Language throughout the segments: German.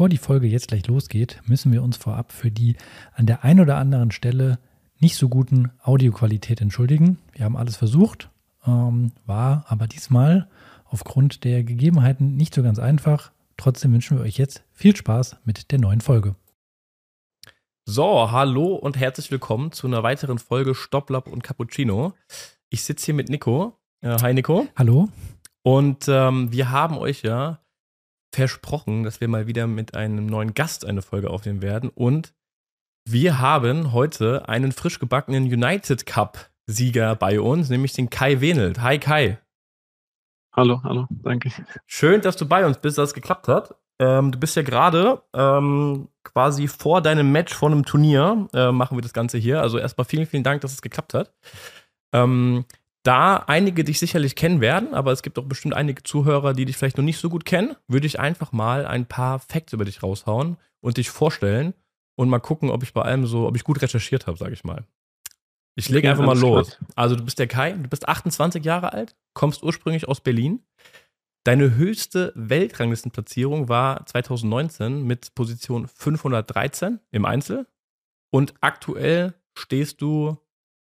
bevor die Folge jetzt gleich losgeht, müssen wir uns vorab für die an der einen oder anderen Stelle nicht so guten Audioqualität entschuldigen. Wir haben alles versucht, ähm, war aber diesmal aufgrund der Gegebenheiten nicht so ganz einfach. Trotzdem wünschen wir euch jetzt viel Spaß mit der neuen Folge. So, hallo und herzlich willkommen zu einer weiteren Folge Stopplap und Cappuccino. Ich sitze hier mit Nico. Äh, hi Nico. Hallo. Und ähm, wir haben euch ja versprochen, dass wir mal wieder mit einem neuen Gast eine Folge aufnehmen werden. Und wir haben heute einen frisch gebackenen United Cup Sieger bei uns, nämlich den Kai Wenelt. Hi Kai. Hallo, hallo, danke. Schön, dass du bei uns bist, dass es geklappt hat. Ähm, du bist ja gerade ähm, quasi vor deinem Match vor einem Turnier, äh, machen wir das Ganze hier. Also erstmal vielen, vielen Dank, dass es geklappt hat. Ähm, da einige dich sicherlich kennen werden, aber es gibt auch bestimmt einige Zuhörer, die dich vielleicht noch nicht so gut kennen, würde ich einfach mal ein paar Facts über dich raushauen und dich vorstellen und mal gucken, ob ich bei allem so, ob ich gut recherchiert habe, sage ich mal. Ich lege ja, einfach mal los. Also du bist der Kai, du bist 28 Jahre alt, kommst ursprünglich aus Berlin. Deine höchste Weltranglistenplatzierung war 2019 mit Position 513 im Einzel und aktuell stehst du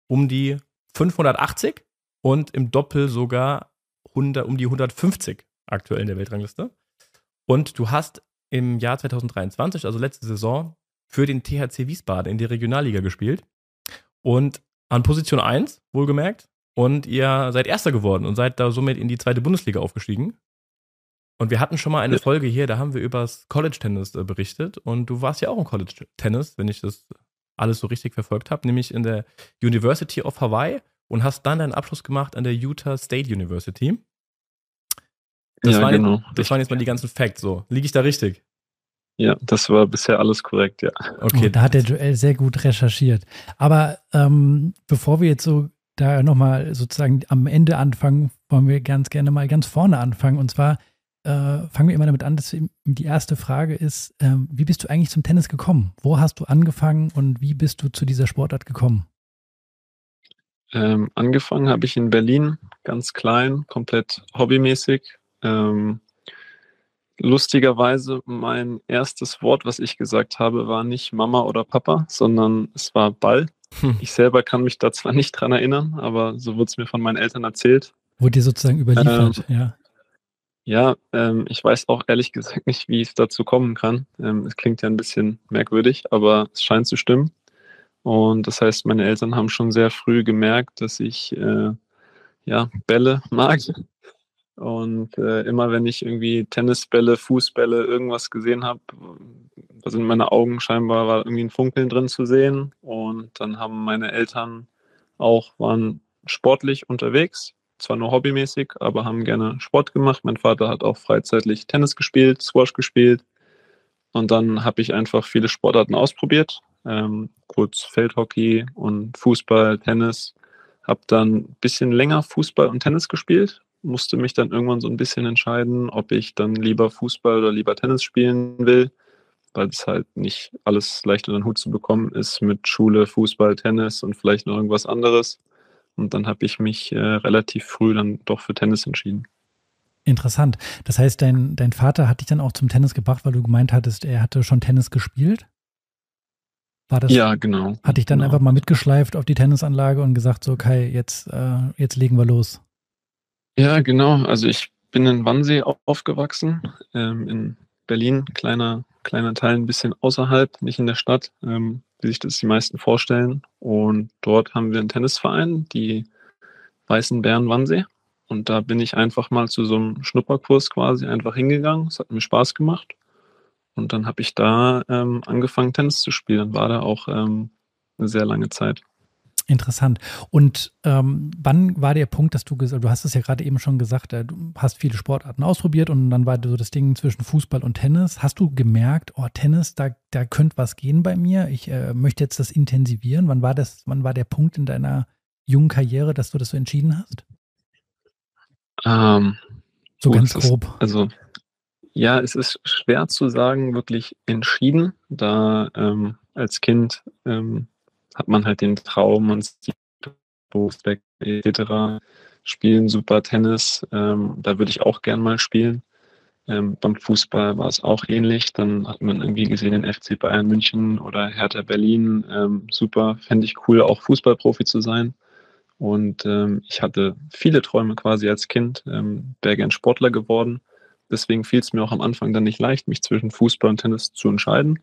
um die 580 und im Doppel sogar 100, um die 150 aktuell in der Weltrangliste. Und du hast im Jahr 2023, also letzte Saison, für den THC Wiesbaden in der Regionalliga gespielt. Und an Position 1, wohlgemerkt. Und ihr seid Erster geworden und seid da somit in die zweite Bundesliga aufgestiegen. Und wir hatten schon mal eine Folge hier, da haben wir über das College-Tennis äh, berichtet. Und du warst ja auch im College-Tennis, wenn ich das alles so richtig verfolgt habe, nämlich in der University of Hawaii und hast dann deinen Abschluss gemacht an der Utah State University. Das, ja, waren, genau. das waren jetzt mal die ganzen Facts so. Liege ich da richtig? Ja, das war bisher alles korrekt, ja. Okay. Oh, da hat der Joel sehr gut recherchiert. Aber ähm, bevor wir jetzt so da nochmal sozusagen am Ende anfangen, wollen wir ganz gerne mal ganz vorne anfangen. Und zwar äh, fangen wir immer damit an, dass die erste Frage ist, äh, wie bist du eigentlich zum Tennis gekommen? Wo hast du angefangen und wie bist du zu dieser Sportart gekommen? Ähm, angefangen habe ich in Berlin, ganz klein, komplett hobbymäßig. Ähm, lustigerweise, mein erstes Wort, was ich gesagt habe, war nicht Mama oder Papa, sondern es war Ball. Hm. Ich selber kann mich da zwar nicht dran erinnern, aber so wurde es mir von meinen Eltern erzählt. Wurde dir sozusagen überliefert, ähm, ja. Ja, ähm, ich weiß auch ehrlich gesagt nicht, wie es dazu kommen kann. Ähm, es klingt ja ein bisschen merkwürdig, aber es scheint zu stimmen. Und das heißt, meine Eltern haben schon sehr früh gemerkt, dass ich äh, ja, Bälle mag. Und äh, immer wenn ich irgendwie Tennisbälle, Fußbälle, irgendwas gesehen habe, da sind meine Augen scheinbar war irgendwie ein Funkeln drin zu sehen. Und dann haben meine Eltern auch, waren sportlich unterwegs, zwar nur hobbymäßig, aber haben gerne Sport gemacht. Mein Vater hat auch freizeitlich Tennis gespielt, Squash gespielt. Und dann habe ich einfach viele Sportarten ausprobiert, ähm, kurz Feldhockey und Fußball, Tennis. Habe dann ein bisschen länger Fußball und Tennis gespielt, musste mich dann irgendwann so ein bisschen entscheiden, ob ich dann lieber Fußball oder lieber Tennis spielen will, weil es halt nicht alles leicht unter den Hut zu bekommen ist mit Schule, Fußball, Tennis und vielleicht noch irgendwas anderes. Und dann habe ich mich äh, relativ früh dann doch für Tennis entschieden. Interessant. Das heißt, dein, dein Vater hat dich dann auch zum Tennis gebracht, weil du gemeint hattest, er hatte schon Tennis gespielt? War das, ja, genau. Hatte ich dann genau. einfach mal mitgeschleift auf die Tennisanlage und gesagt, so Kai, jetzt, äh, jetzt legen wir los. Ja, genau. Also ich bin in Wannsee aufgewachsen, ähm, in Berlin, kleiner, kleiner Teil ein bisschen außerhalb, nicht in der Stadt, ähm, wie sich das die meisten vorstellen. Und dort haben wir einen Tennisverein, die Weißen Bären Wannsee. Und da bin ich einfach mal zu so einem Schnupperkurs quasi einfach hingegangen. Es hat mir Spaß gemacht. Und dann habe ich da ähm, angefangen, Tennis zu spielen. War da auch ähm, eine sehr lange Zeit. Interessant. Und ähm, wann war der Punkt, dass du gesagt du hast es ja gerade eben schon gesagt, äh, du hast viele Sportarten ausprobiert und dann war so das Ding zwischen Fußball und Tennis. Hast du gemerkt, oh, Tennis, da, da könnte was gehen bei mir. Ich äh, möchte jetzt das intensivieren. Wann war das, wann war der Punkt in deiner jungen Karriere, dass du das so entschieden hast? Ähm, so ganz grob. Ist, also ja, es ist schwer zu sagen, wirklich entschieden, da ähm, als Kind ähm, hat man halt den Traum, man sieht Berufsweg etc., spielen super Tennis, ähm, da würde ich auch gern mal spielen. Ähm, beim Fußball war es auch ähnlich. Dann hat man irgendwie gesehen, den FC Bayern München oder Hertha Berlin. Ähm, super, fände ich cool, auch Fußballprofi zu sein. Und ähm, ich hatte viele Träume quasi als Kind, ähm, wäre gern Sportler geworden. Deswegen fiel es mir auch am Anfang dann nicht leicht, mich zwischen Fußball und Tennis zu entscheiden.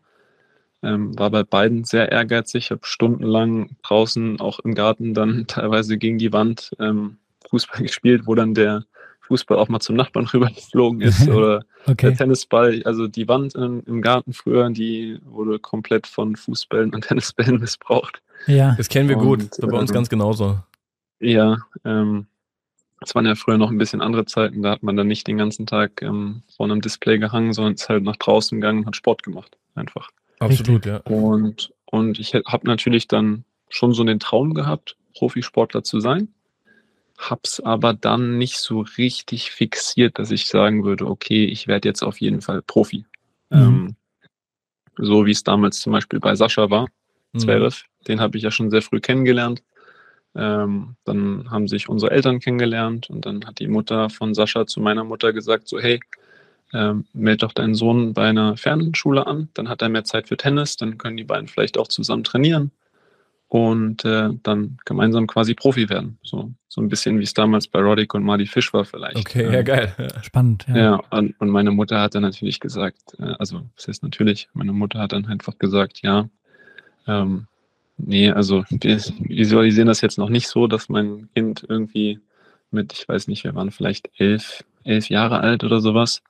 Ähm, war bei beiden sehr ehrgeizig, habe stundenlang draußen, auch im Garten, dann teilweise gegen die Wand ähm, Fußball gespielt, wo dann der Fußball auch mal zum Nachbarn rübergeflogen ist oder okay. der Tennisball, also die Wand im, im, Garten früher, die wurde komplett von Fußbällen und Tennisbällen missbraucht. Ja. Das kennen wir und, gut, bei uns ähm, ganz genauso. Ja, ähm, es waren ja früher noch ein bisschen andere Zeiten, da hat man dann nicht den ganzen Tag ähm, vor einem Display gehangen, sondern ist halt nach draußen gegangen und hat Sport gemacht, einfach. Absolut, ja. Und, und ich habe natürlich dann schon so den Traum gehabt, Profisportler zu sein, hab's aber dann nicht so richtig fixiert, dass ich sagen würde, okay, ich werde jetzt auf jeden Fall Profi. Mhm. Ähm, so wie es damals zum Beispiel bei Sascha war, mhm. Zverev, mhm. den habe ich ja schon sehr früh kennengelernt. Ähm, dann haben sich unsere Eltern kennengelernt und dann hat die Mutter von Sascha zu meiner Mutter gesagt, so hey, ähm, meld doch deinen Sohn bei einer Fernschule an, dann hat er mehr Zeit für Tennis, dann können die beiden vielleicht auch zusammen trainieren und äh, dann gemeinsam quasi Profi werden. So, so ein bisschen wie es damals bei Roddick und Marty Fish war vielleicht. Okay, ja, geil. Ja. Spannend, ja. Ja, und, und meine Mutter hat dann natürlich gesagt, äh, also das heißt natürlich, meine Mutter hat dann einfach gesagt, ja, ähm, Nee, also wir visualisieren das jetzt noch nicht so, dass mein Kind irgendwie mit, ich weiß nicht, wir waren vielleicht elf, elf Jahre alt oder sowas,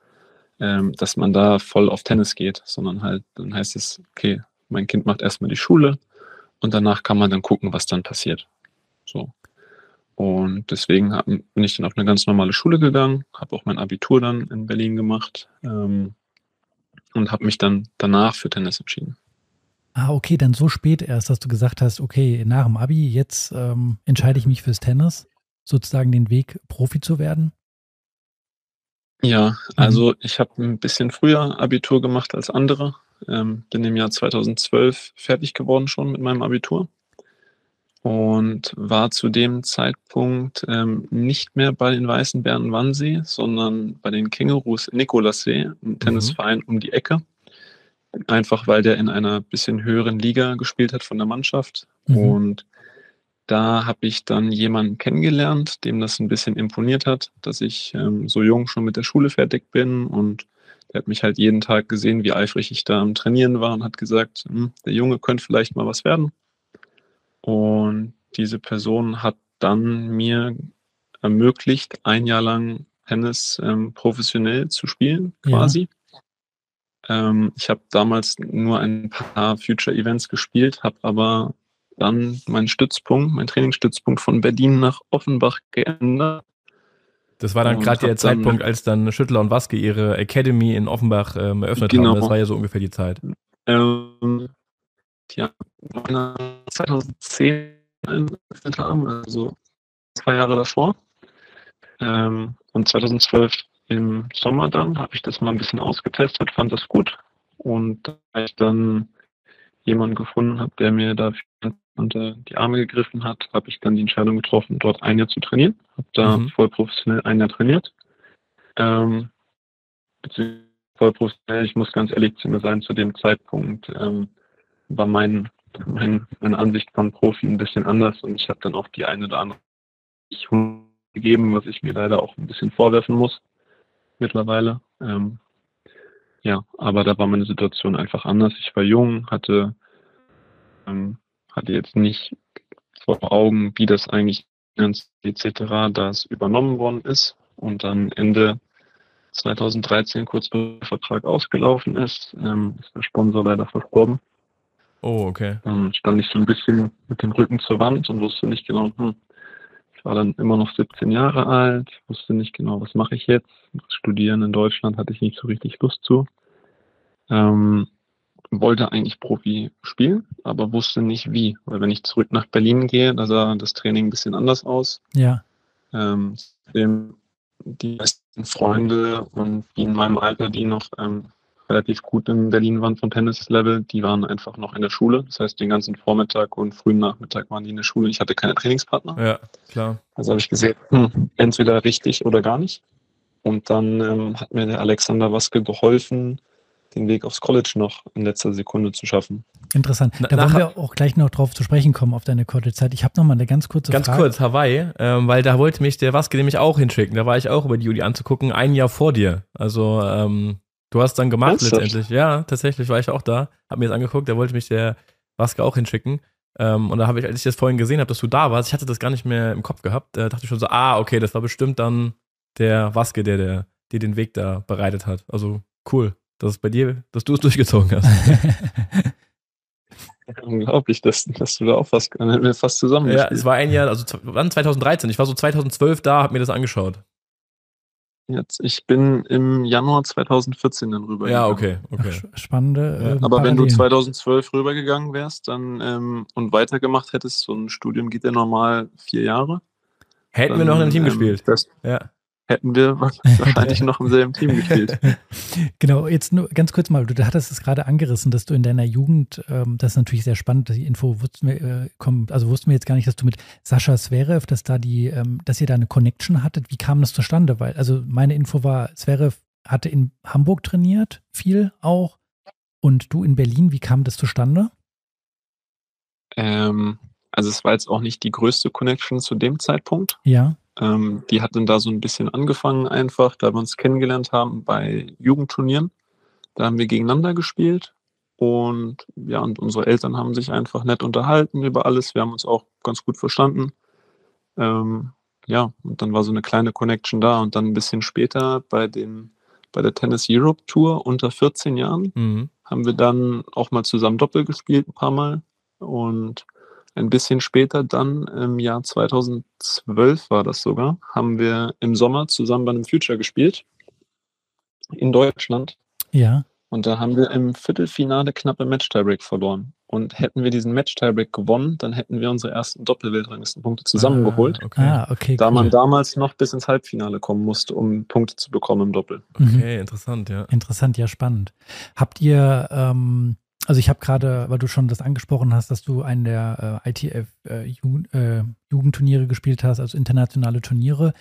ähm, dass man da voll auf Tennis geht, sondern halt, dann heißt es, okay, mein Kind macht erstmal die Schule und danach kann man dann gucken, was dann passiert. So. Und deswegen hab, bin ich dann auf eine ganz normale Schule gegangen, habe auch mein Abitur dann in Berlin gemacht ähm, und habe mich dann danach für Tennis entschieden. Ah, okay, dann so spät erst, dass du gesagt hast, okay, nach dem Abi, jetzt ähm, entscheide ich mich fürs Tennis, sozusagen den Weg, Profi zu werden? Ja, mhm. also mhm. ich habe ein bisschen früher Abitur gemacht als andere. Ähm, bin im Jahr 2012 fertig geworden schon mit meinem Abitur und war zu dem Zeitpunkt ähm, nicht mehr bei den Weißen Bären Wannsee, sondern bei den Kängurus Nikolassee, ein mhm. Tennisverein um die Ecke. Einfach weil der in einer bisschen höheren Liga gespielt hat von der Mannschaft. Mhm. Und da habe ich dann jemanden kennengelernt, dem das ein bisschen imponiert hat, dass ich ähm, so jung schon mit der Schule fertig bin. Und der hat mich halt jeden Tag gesehen, wie eifrig ich da am Trainieren war und hat gesagt, hm, der Junge könnte vielleicht mal was werden. Und diese Person hat dann mir ermöglicht, ein Jahr lang Tennis ähm, professionell zu spielen, quasi. Ja. Ähm, ich habe damals nur ein paar Future Events gespielt, habe aber dann meinen Stützpunkt, meinen Trainingsstützpunkt von Berlin nach Offenbach geändert. Das war dann gerade der Zeitpunkt, als dann Schüttler und Waske ihre Academy in Offenbach ähm, eröffnet genau. haben. Das war ja so ungefähr die Zeit. Ähm, ja, 2010 eröffnet haben, also zwei Jahre davor. Ähm, und 2012 im Sommer dann habe ich das mal ein bisschen ausgetestet, fand das gut. Und als ich dann jemanden gefunden habe, der mir dafür unter die Arme gegriffen hat, habe ich dann die Entscheidung getroffen, dort ein Jahr zu trainieren. Habe da mhm. voll professionell ein Jahr trainiert. Ähm, voll professionell, ich muss ganz ehrlich zu mir sein, zu dem Zeitpunkt ähm, war mein, mein, meine Ansicht von Profi ein bisschen anders und ich habe dann auch die eine oder andere gegeben, was ich mir leider auch ein bisschen vorwerfen muss mittlerweile. Ähm, ja, aber da war meine Situation einfach anders. Ich war jung, hatte, ähm, hatte jetzt nicht vor Augen, wie das eigentlich etc. das übernommen worden ist und dann Ende 2013, kurz bevor der Vertrag ausgelaufen ist, ähm, ist der Sponsor leider verstorben. Oh, okay. Dann stand ich so ein bisschen mit dem Rücken zur Wand und wusste nicht genau, hm, war dann immer noch 17 Jahre alt, wusste nicht genau, was mache ich jetzt. Studieren in Deutschland hatte ich nicht so richtig Lust zu. Ähm, wollte eigentlich Profi spielen, aber wusste nicht wie. Weil wenn ich zurück nach Berlin gehe, da sah das Training ein bisschen anders aus. Ja. Ähm, die meisten Freunde und die in meinem Alter, die noch ähm, relativ gut in Berlin waren vom Tennis-Level, die waren einfach noch in der Schule. Das heißt, den ganzen Vormittag und frühen Nachmittag waren die in der Schule. Ich hatte keine Trainingspartner. Ja, klar. Also habe ich gesehen, hm, entweder richtig oder gar nicht. Und dann ähm, hat mir der Alexander Waske geholfen, den Weg aufs College noch in letzter Sekunde zu schaffen. Interessant. Da wollen wir auch gleich noch drauf zu sprechen kommen auf deine College-Zeit. Ich habe noch mal eine ganz kurze ganz Frage. Ganz kurz, Hawaii, ähm, weil da wollte mich der Waske nämlich auch hinschicken. Da war ich auch über die Uni anzugucken, ein Jahr vor dir. Also ähm, du hast dann gemacht Ernsthaft? letztendlich. Ja, tatsächlich war ich auch da, habe mir das angeguckt. Da wollte mich der Waske auch hinschicken. Ähm, und da habe ich, als ich das vorhin gesehen habe, dass du da warst, ich hatte das gar nicht mehr im Kopf gehabt, da dachte ich schon so, ah, okay, das war bestimmt dann der Waske, der, der dir den Weg da bereitet hat. Also cool dass es bei dir, dass du es durchgezogen hast. Unglaublich, dass, dass du da auch fast, dann hätten wir fast zusammen Ja, es war ein Jahr, also wann 2013? Ich war so 2012 da, hab mir das angeschaut. Jetzt, ich bin im Januar 2014 dann rüber. Ja, okay, okay. Ach, spannende. Äh, Aber wenn du 2012 rübergegangen wärst dann ähm, und weitergemacht hättest, so ein Studium geht ja normal vier Jahre. Hätten dann, wir noch in einem Team ähm, gespielt. Das, ja hätten wir wahrscheinlich noch im selben Team gespielt. Genau, jetzt nur ganz kurz mal, du hattest es gerade angerissen, dass du in deiner Jugend, ähm, das ist natürlich sehr spannend, die Info wussten wir, äh, kommt, also wussten wir jetzt gar nicht, dass du mit Sascha Zverev, dass da die, ähm, dass ihr da eine Connection hattet. Wie kam das zustande? Weil, also meine Info war, Zverev hatte in Hamburg trainiert, viel auch, und du in Berlin. Wie kam das zustande? Ähm, also es war jetzt auch nicht die größte Connection zu dem Zeitpunkt. Ja. Ähm, die hat dann da so ein bisschen angefangen einfach, da wir uns kennengelernt haben bei Jugendturnieren. Da haben wir gegeneinander gespielt und ja, und unsere Eltern haben sich einfach nett unterhalten über alles. Wir haben uns auch ganz gut verstanden. Ähm, ja, und dann war so eine kleine Connection da und dann ein bisschen später bei dem bei der Tennis Europe Tour unter 14 Jahren mhm. haben wir dann auch mal zusammen Doppel gespielt, ein paar Mal. Und ein bisschen später dann, im Jahr 2012 war das sogar, haben wir im Sommer zusammen bei einem Future gespielt. In Deutschland. Ja. Und da haben wir im Viertelfinale knappe Match-Tiebreak verloren. Und hätten wir diesen Match-Tiebreak gewonnen, dann hätten wir unsere ersten Doppelweltranglistenpunkte zusammengeholt. Ah, okay. Ah, okay da cool. man damals noch bis ins Halbfinale kommen musste, um Punkte zu bekommen im Doppel. Okay, mhm. interessant, ja. Interessant, ja, spannend. Habt ihr ähm, also ich habe gerade, weil du schon das angesprochen hast, dass du einen der äh, ITF äh, äh, gespielt hast, also internationale Turniere.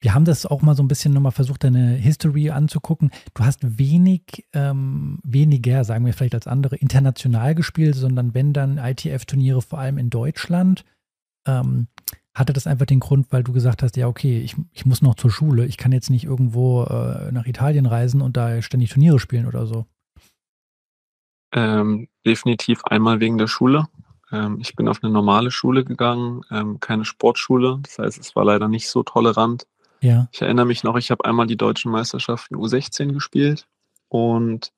Wir haben das auch mal so ein bisschen nochmal versucht, deine History anzugucken. Du hast wenig, ähm, weniger, sagen wir vielleicht als andere, international gespielt, sondern wenn dann ITF-Turniere vor allem in Deutschland. Ähm, hatte das einfach den Grund, weil du gesagt hast, ja, okay, ich, ich muss noch zur Schule, ich kann jetzt nicht irgendwo äh, nach Italien reisen und da ständig Turniere spielen oder so? Ähm, definitiv einmal wegen der Schule. Ähm, ich bin auf eine normale Schule gegangen, ähm, keine Sportschule. Das heißt, es war leider nicht so tolerant. Ja. Ich erinnere mich noch, ich habe einmal die deutschen Meisterschaften U16 gespielt und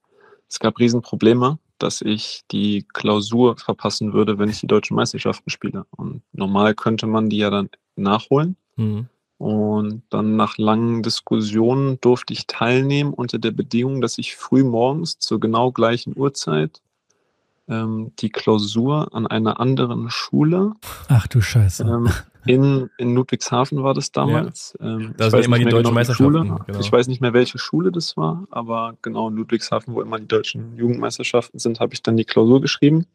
es gab Riesenprobleme, dass ich die Klausur verpassen würde, wenn ich die deutschen Meisterschaften spiele. Und normal könnte man die ja dann nachholen. Mhm. Und dann nach langen Diskussionen durfte ich teilnehmen unter der Bedingung, dass ich früh morgens zur genau gleichen Uhrzeit ähm, die Klausur an einer anderen Schule. Ach du Scheiße. Ähm, in, in Ludwigshafen war das damals. Ja. Ähm, da sind immer die deutschen genau Meisterschaften. Genau. Ich weiß nicht mehr, welche Schule das war, aber genau in Ludwigshafen, wo immer die deutschen Jugendmeisterschaften sind, habe ich dann die Klausur geschrieben.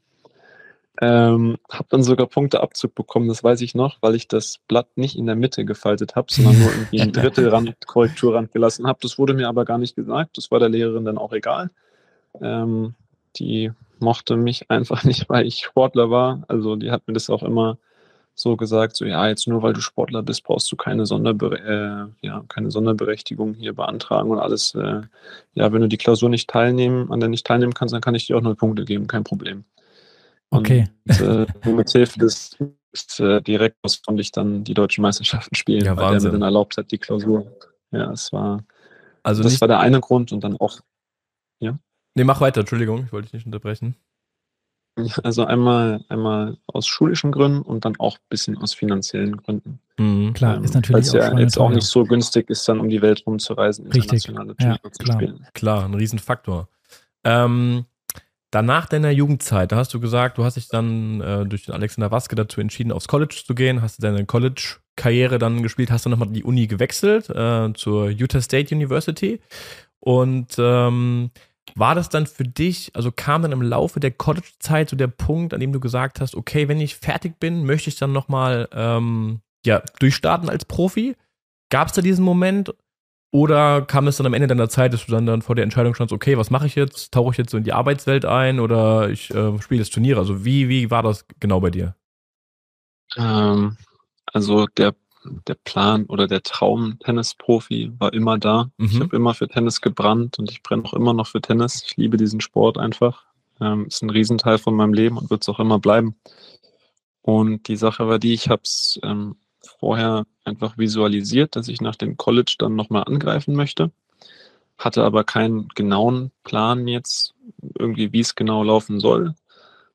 Ähm, habe dann sogar Punkteabzug bekommen, das weiß ich noch, weil ich das Blatt nicht in der Mitte gefaltet habe, sondern nur irgendwie ein Drittelrand, Korrekturrand gelassen habe. Das wurde mir aber gar nicht gesagt. Das war der Lehrerin dann auch egal. Ähm, die mochte mich einfach nicht, weil ich Sportler war. Also die hat mir das auch immer so gesagt, so ja, jetzt nur weil du Sportler bist, brauchst du keine, Sonderbere äh, ja, keine Sonderberechtigung hier beantragen und alles. Äh, ja, wenn du die Klausur nicht teilnehmen, an der nicht teilnehmen kannst, dann kann ich dir auch null Punkte geben, kein Problem. Okay. Und, äh, mit Hilfe des äh, Direktors konnte ich dann die deutschen Meisterschaften spielen, ja, weil der mir dann erlaubt hat, die Klausur. Ja, es war. Also das war der eine Grund und dann auch. Ja. Nee, mach weiter, Entschuldigung, ich wollte dich nicht unterbrechen. Also einmal, einmal aus schulischen Gründen und dann auch ein bisschen aus finanziellen Gründen. Mhm. Klar, ähm, ist natürlich es ja jetzt auch nicht so günstig ist, dann um die Welt rumzureisen, internationale Richtig. Ja, zu klar. spielen. Klar, ein Riesenfaktor. Ähm, Danach deiner Jugendzeit, da hast du gesagt, du hast dich dann äh, durch den Alexander Waske dazu entschieden, aufs College zu gehen, hast du deine College-Karriere dann gespielt, hast du nochmal die Uni gewechselt äh, zur Utah State University. Und ähm, war das dann für dich, also kam dann im Laufe der College-Zeit so der Punkt, an dem du gesagt hast, okay, wenn ich fertig bin, möchte ich dann nochmal ähm, ja, durchstarten als Profi? Gab es da diesen Moment Oder kam es dann am Ende deiner Zeit, dass du dann, dann vor der Entscheidung standst, okay, was mache ich jetzt? Tauche ich jetzt so in die Arbeitswelt ein oder ich äh, spiele das Turnier? Also wie, wie war das genau bei dir? Ähm, also der, der Plan oder der Traum Tennisprofi war immer da. Mhm. Ich habe immer für Tennis gebrannt und ich brenne auch immer noch für Tennis. Ich liebe diesen Sport einfach. Ähm, ist ein Riesenteil von meinem Leben und wird es auch immer bleiben. Und die Sache war die, ich habe es ähm, vorher einfach visualisiert, dass ich nach dem College dann nochmal angreifen möchte. Hatte aber keinen genauen Plan jetzt, irgendwie, wie es genau laufen soll.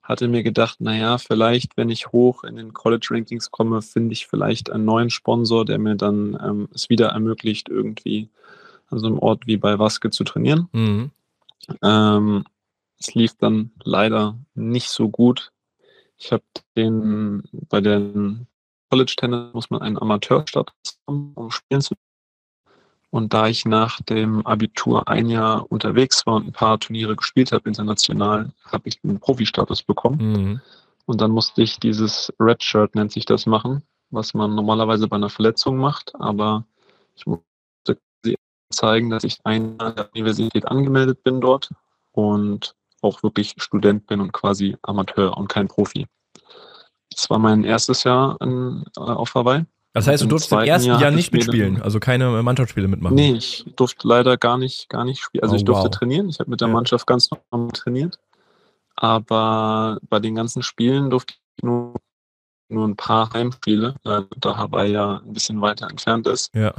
Hatte mir gedacht, naja, vielleicht, wenn ich hoch in den College-Rankings komme, finde ich vielleicht einen neuen Sponsor, der mir dann ähm, es wieder ermöglicht, irgendwie an so einem Ort wie bei Waske zu trainieren. Mhm. Ähm, es lief dann leider nicht so gut. Ich habe den bei den College Tennis muss man einen Amateurstatus haben, um spielen zu und da ich nach dem Abitur ein Jahr unterwegs war und ein paar Turniere gespielt habe international, habe ich einen Profi-Status bekommen. Mhm. Und dann musste ich dieses Red Shirt, nennt sich das, machen, was man normalerweise bei einer Verletzung macht. Aber ich musste zeigen, dass ich ein Jahr an der Universität angemeldet bin dort und auch wirklich Student bin und quasi Amateur und kein Profi. Das war mein erstes Jahr in, äh, auf Hawaii. Das heißt, du durftest im ersten Jahr Jahr nicht mitspielen, also keine Mannschaftsspiele mitmachen. Nee, ich durfte leider gar nicht, gar nicht spielen. Also Oh, ich durfte wow. trainieren. Ich habe mit der Ja. Mannschaft ganz normal trainiert. Aber bei den ganzen Spielen durfte ich nur, nur ein paar Heimspiele, äh, da Hawaii ja ein bisschen weiter entfernt ist. Ja.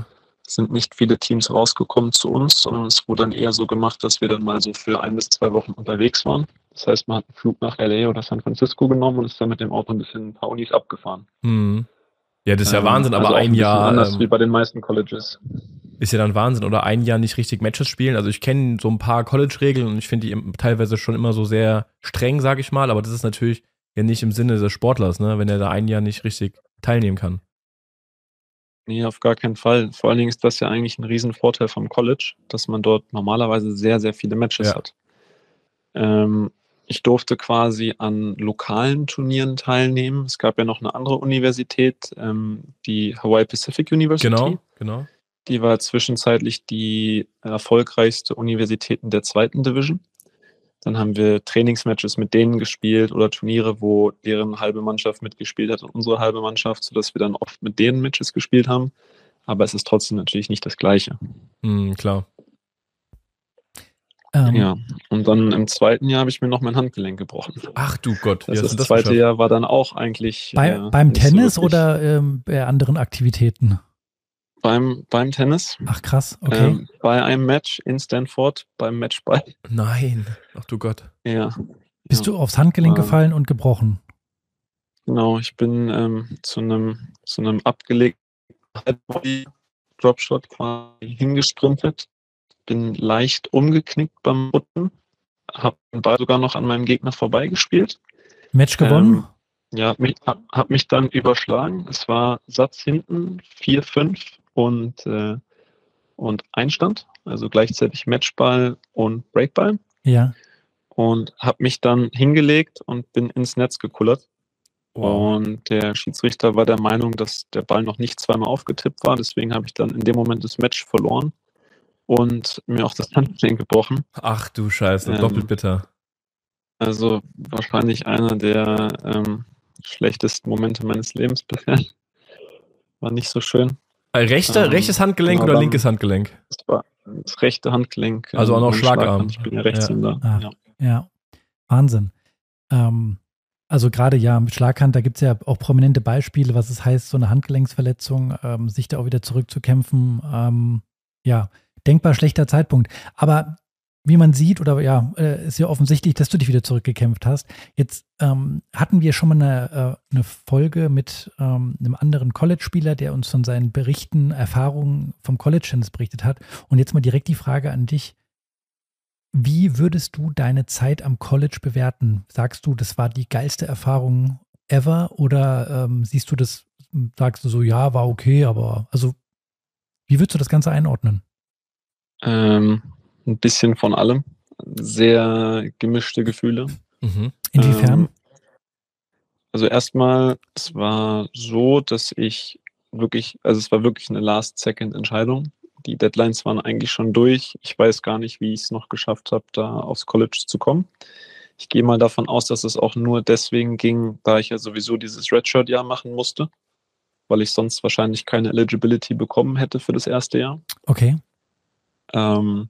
Es sind nicht viele Teams rausgekommen zu uns, sondern es wurde dann eher so gemacht, dass wir dann mal so für ein bis zwei Wochen unterwegs waren. Das heißt, man hat einen Flug nach LA oder San Francisco genommen und ist dann mit dem Auto ein bisschen ein paar Unis abgefahren. Mhm. Ja, das ist ja Ähm, Wahnsinn, aber also ein bisschen Jahr Anders ähm, wie bei den meisten Colleges. ist ja dann Wahnsinn. Oder ein Jahr nicht richtig Matches spielen. Also ich kenne so ein paar College-Regeln und ich finde die teilweise schon immer so sehr streng, sage ich mal. Aber das ist natürlich ja nicht im Sinne des Sportlers, ne? wenn er da ein Jahr nicht richtig teilnehmen kann. Nee, auf gar keinen Fall. Vor allen Dingen ist das ja eigentlich ein Riesenvorteil vom College, dass man dort normalerweise sehr, sehr viele Matches Ja. hat. Ähm, ich durfte quasi an lokalen Turnieren teilnehmen. Es gab ja noch eine andere Universität, ähm, die Hawaii Pacific University. Genau, genau. Die war zwischenzeitlich die erfolgreichste Universität in der zweiten Division. Dann haben wir Trainingsmatches mit denen gespielt oder Turniere, wo deren halbe Mannschaft mitgespielt hat und unsere halbe Mannschaft, sodass wir dann oft mit denen Matches gespielt haben. Aber es ist trotzdem natürlich nicht das Gleiche. Mhm, klar. Ähm, Ja. Und dann im zweiten Jahr habe ich mir noch mein Handgelenk gebrochen. Ach du Gott, wie das, du das zweite geschafft? Jahr war dann auch eigentlich. Bei, äh, beim so Tennis wirklich- oder ähm, bei anderen Aktivitäten? Beim, beim Tennis. Ach krass, okay. Ähm, bei einem Match in Stanford, beim Matchball. Nein, ach du Gott. Ja. Bist ja. du aufs Handgelenk gefallen und gebrochen? Genau, ich bin ähm, zu einem zu einem abgelegten Dropshot quasi hingesprintet, bin leicht umgeknickt beim Rücken, habe den Ball sogar noch an meinem Gegner vorbeigespielt. Match gewonnen? Ja, hab mich, hab, hab mich dann überschlagen. Es war Satz hinten, 4-5 und, äh, und Einstand, also gleichzeitig Matchball und Breakball. ja. Und habe mich dann hingelegt und bin ins Netz gekullert. Und der Schiedsrichter war der Meinung, dass der Ball noch nicht zweimal aufgetippt war. Deswegen habe ich dann in dem Moment das Match verloren und mir auch das Handgelenk gebrochen. Ach du Scheiße, Ähm, doppelt bitter. Also wahrscheinlich einer der ähm, schlechtesten Momente meines Lebens bisher. War nicht so schön. Äh, Rechter, ähm, rechtes Handgelenk oder linkes Handgelenk? Das war das rechte Handgelenk. Also auch noch und Schlagarm. Ich bin ja Rechtshänder. Ah. Ja. Ja, Wahnsinn. Ähm, also gerade ja, mit Schlaghand, da gibt es ja auch prominente Beispiele, was es heißt, so eine Handgelenksverletzung, ähm, sich da auch wieder zurückzukämpfen. Ähm, ja, denkbar schlechter Zeitpunkt. Aber wie man sieht, oder ja, äh, ist ja offensichtlich, dass du dich wieder zurückgekämpft hast. Jetzt ähm, hatten wir schon mal eine, äh, eine Folge mit ähm, einem anderen College-Spieler, der uns von seinen Berichten, Erfahrungen vom College-Tennis berichtet hat. Und jetzt mal direkt die Frage an dich. Wie würdest du deine Zeit am College bewerten? Sagst du, das war die geilste Erfahrung ever? Oder ähm, siehst du das, sagst du so, ja, war okay, aber also, wie würdest du das Ganze einordnen? Ähm, ein bisschen von allem. Sehr gemischte Gefühle. Mhm. Inwiefern? Ähm, also erstmal, es war so, dass ich wirklich, also es war wirklich eine Last-Second-Entscheidung, Die Deadlines waren eigentlich schon durch. Ich weiß gar nicht, wie ich es noch geschafft habe, da aufs College zu kommen. Ich gehe mal davon aus, dass es auch nur deswegen ging, da ich ja sowieso dieses Redshirt-Jahr machen musste, weil ich sonst wahrscheinlich keine Eligibility bekommen hätte für das erste Jahr. Okay. Ähm,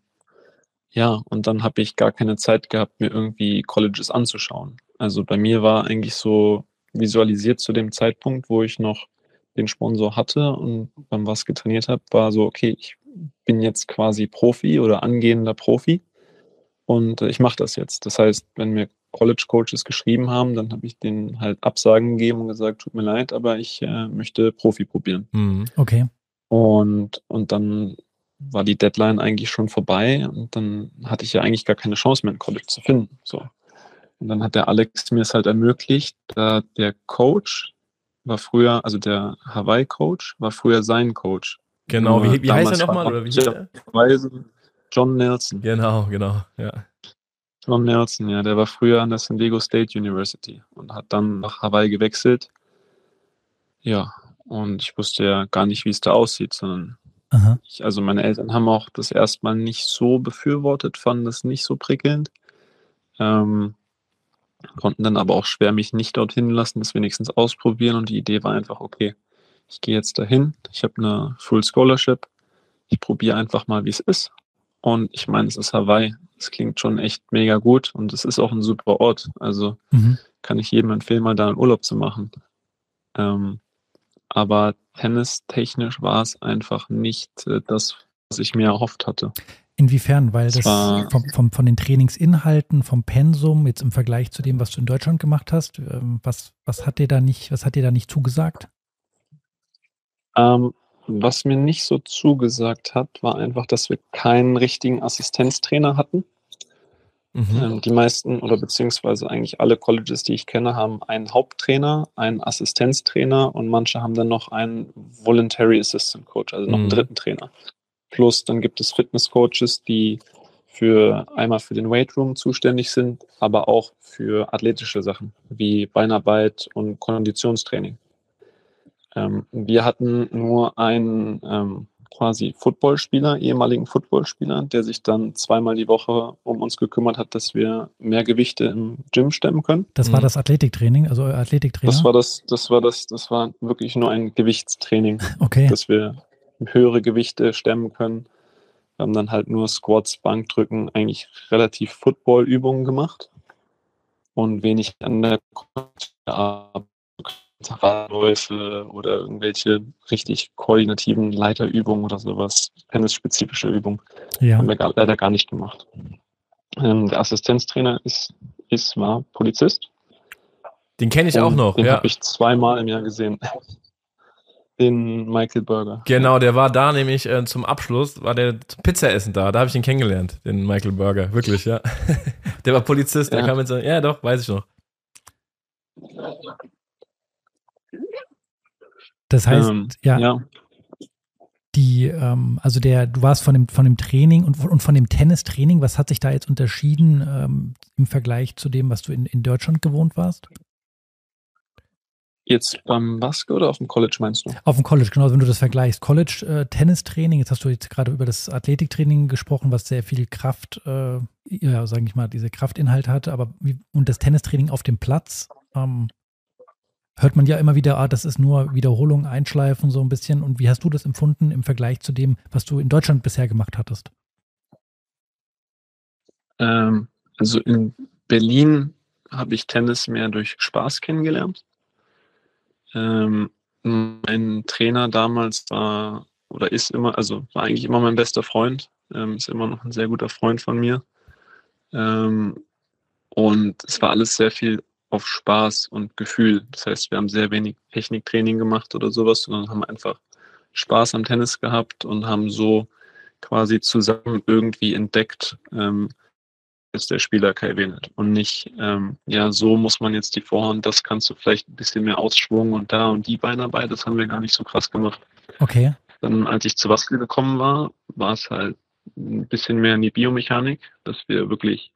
ja, und dann habe ich gar keine Zeit gehabt, mir irgendwie Colleges anzuschauen. Also bei mir war eigentlich so visualisiert zu dem Zeitpunkt, wo ich noch den Sponsor hatte und beim was getrainiert habe, war so, okay, ich bin jetzt quasi Profi oder angehender Profi und äh, ich mache das jetzt. Das heißt, wenn mir College Coaches geschrieben haben, dann habe ich denen halt Absagen gegeben und gesagt, tut mir leid, aber ich äh, möchte Profi probieren. Mhm. Okay. Und, und dann war die Deadline eigentlich schon vorbei und dann hatte ich ja eigentlich gar keine Chance mehr, ein College zu finden. So. Und dann hat der Alex mir es halt ermöglicht, da der Coach war früher, also der Hawaii-Coach war früher sein Coach. Genau, wie, wie heißt er nochmal? Oder wie hieß er? John Nelson. Genau, genau, ja. John Nelson, ja, der war früher an der San Diego State University und hat dann nach Hawaii gewechselt. Ja, und ich wusste ja gar nicht, wie es da aussieht, sondern ich, also meine Eltern haben auch das erstmal nicht so befürwortet, fanden das nicht so prickelnd. Ähm, konnten dann aber auch schwer mich nicht dorthin lassen, das wenigstens ausprobieren und die Idee war einfach, okay, ich gehe jetzt dahin, ich habe eine Full Scholarship, ich probiere einfach mal, wie es ist. Und ich meine, es ist Hawaii, es klingt schon echt mega gut und es ist auch ein super Ort. Also mhm. kann ich jedem empfehlen, mal da einen Urlaub zu machen. Ähm, aber tennistechnisch war es einfach nicht äh, das, was ich mir erhofft hatte. Inwiefern? Weil das, das vom, vom, von den Trainingsinhalten, vom Pensum, jetzt im Vergleich zu dem, was du in Deutschland gemacht hast, ähm, was, was hat dir da nicht, was hat dir da nicht zugesagt? Ähm, was mir nicht so zugesagt hat, war einfach, dass wir keinen richtigen Assistenztrainer hatten. Mhm. Ähm, die meisten oder beziehungsweise eigentlich alle Colleges, die ich kenne, haben einen Haupttrainer, einen Assistenztrainer und manche haben dann noch einen Voluntary Assistant Coach, also noch mhm. einen dritten Trainer. Plus dann gibt es Fitness-Coaches, die für einmal für den Weightroom zuständig sind, aber auch für athletische Sachen wie Beinarbeit und Konditionstraining. Ähm, wir hatten nur einen ähm, quasi Footballspieler, ehemaligen Footballspieler, der sich dann zweimal die Woche um uns gekümmert hat, dass wir mehr Gewichte im Gym stemmen können. Das war mhm. das Athletiktraining, also euer Athletiktrainer? Das war das, das war das, das war wirklich nur ein Gewichtstraining, okay. dass wir höhere Gewichte stemmen können. Wir haben dann halt nur Squats, Bankdrücken, eigentlich relativ Football-Übungen gemacht und wenig an der Radläufe oder irgendwelche richtig koordinativen Leiterübungen oder sowas, tennisspezifische Übungen. Ja. Haben wir gar, leider gar nicht gemacht. Ähm, der Assistenztrainer ist, ist, war Polizist. Den kenne ich auch noch. Den ja. habe ich zweimal im Jahr gesehen den Michael Burger. Genau, der war da nämlich äh, zum Abschluss, war der zum Pizzaessen da. Da habe ich ihn kennengelernt, den Michael Burger. Wirklich, ja. der war Polizist, ja. der kam mit so, ja doch, weiß ich noch. Das heißt, ähm, ja, ja, Die, ähm, also der, du warst von dem, von dem Training und, und von dem Tennistraining, was hat sich da jetzt unterschieden ähm, im Vergleich zu dem, was du in, in Deutschland gewohnt warst? Jetzt beim Basket oder auf dem College meinst du? Auf dem College, genau, wenn du das vergleichst. College-Tennistraining, äh, jetzt hast du jetzt gerade über das Athletiktraining gesprochen, was sehr viel Kraft, äh, ja, sage ich mal, diese Kraftinhalt hatte, aber wie, und das Tennistraining auf dem Platz, ähm, hört man ja immer wieder, ah, das ist nur Wiederholung, Einschleifen, so ein bisschen. Und wie hast du das empfunden im Vergleich zu dem, was du in Deutschland bisher gemacht hattest? Ähm, also in Berlin habe ich Tennis mehr durch Spaß kennengelernt. Ähm, mein Trainer damals war oder ist immer, also war eigentlich immer mein bester Freund, ähm, ist immer noch ein sehr guter Freund von mir. Ähm, und es war alles sehr viel auf Spaß und Gefühl. Das heißt, wir haben sehr wenig Techniktraining gemacht oder sowas, sondern haben einfach Spaß am Tennis gehabt und haben so quasi zusammen irgendwie entdeckt, ähm, ist der Spieler Kai Wenelt und nicht, ähm, ja, so muss man jetzt die Vorhand, das kannst du vielleicht ein bisschen mehr Ausschwung und da und die Beinarbeit, das haben wir gar nicht so krass gemacht. Okay. Dann, als ich zu Waskel gekommen war, war es halt ein bisschen mehr in die Biomechanik, dass wir wirklich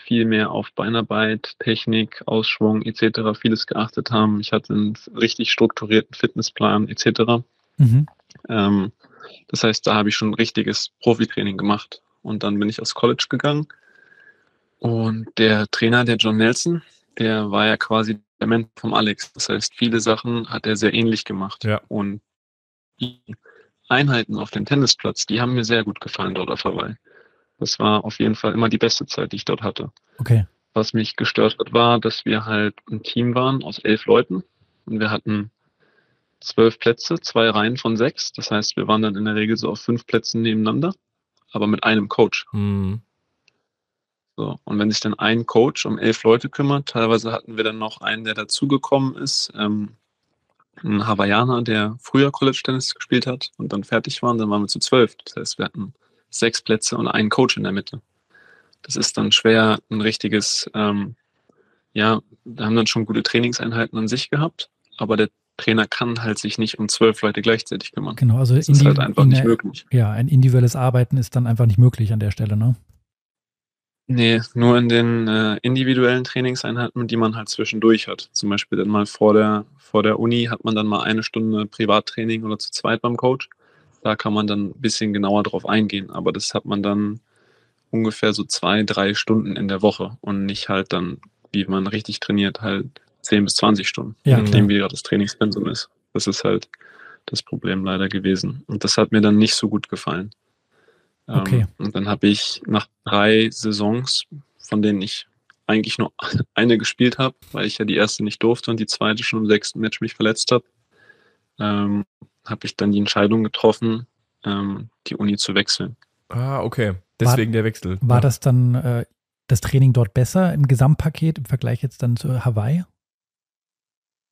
viel mehr auf Beinarbeit, Technik, Ausschwung etc. vieles geachtet haben. Ich hatte einen richtig strukturierten Fitnessplan etc. Mhm. Ähm, Das heißt, da habe ich schon ein richtiges Profitraining gemacht. Und dann bin ich aufs College gegangen. Und der Trainer, der John Nelson, der war ja quasi der Mentor vom Alex. Das heißt, viele Sachen hat er sehr ähnlich gemacht. Ja. Und die Einheiten auf dem Tennisplatz, die haben mir sehr gut gefallen dort auf Hawaii. Das war auf jeden Fall immer die beste Zeit, die ich dort hatte. Okay. Was mich gestört hat, war, dass wir halt ein Team waren aus elf Leuten und wir hatten zwölf Plätze, zwei Reihen von sechs. Das heißt, wir waren dann in der Regel so auf fünf Plätzen nebeneinander, aber mit einem Coach. Mhm. So. Und wenn sich dann ein Coach um elf Leute kümmert, teilweise hatten wir dann noch einen, der dazugekommen ist, ähm, ein Hawaiianer, der früher College Tennis gespielt hat und dann fertig war, und dann waren wir zu zwölf. Das heißt, wir hatten sechs Plätze und einen Coach in der Mitte. Das ist dann schwer, ein richtiges, ähm, ja, wir haben dann schon gute Trainingseinheiten an sich gehabt, aber der Trainer kann halt sich nicht um zwölf Leute gleichzeitig kümmern. Genau, also das ist halt einfach nicht möglich. Ja, ein individuelles Arbeiten ist dann einfach nicht möglich an der Stelle, ne? Nee, nur in den äh, individuellen Trainingseinheiten, die man halt zwischendurch hat. Zum Beispiel dann mal vor der, vor der Uni hat man dann mal eine Stunde Privattraining oder zu zweit beim Coach. Da kann man dann ein bisschen genauer drauf eingehen. Aber das hat man dann ungefähr so zwei, drei Stunden in der Woche und nicht halt dann, wie man richtig trainiert, halt 10 bis 20 Stunden, Ja, nachdem, wie gerade das Trainingspensum ist. Das ist halt das Problem leider gewesen. Und das hat mir dann nicht so gut gefallen. Ähm, Okay. Und dann habe ich nach drei Saisons, von denen ich eigentlich nur eine gespielt habe, weil ich ja die erste nicht durfte und die zweite schon im sechsten Match mich verletzt habe, ähm, habe ich dann die Entscheidung getroffen, ähm, die Uni zu wechseln. Ah, okay. Deswegen der Wechsel. War ja. das dann äh, das Training dort besser im Gesamtpaket im Vergleich jetzt dann zu Hawaii?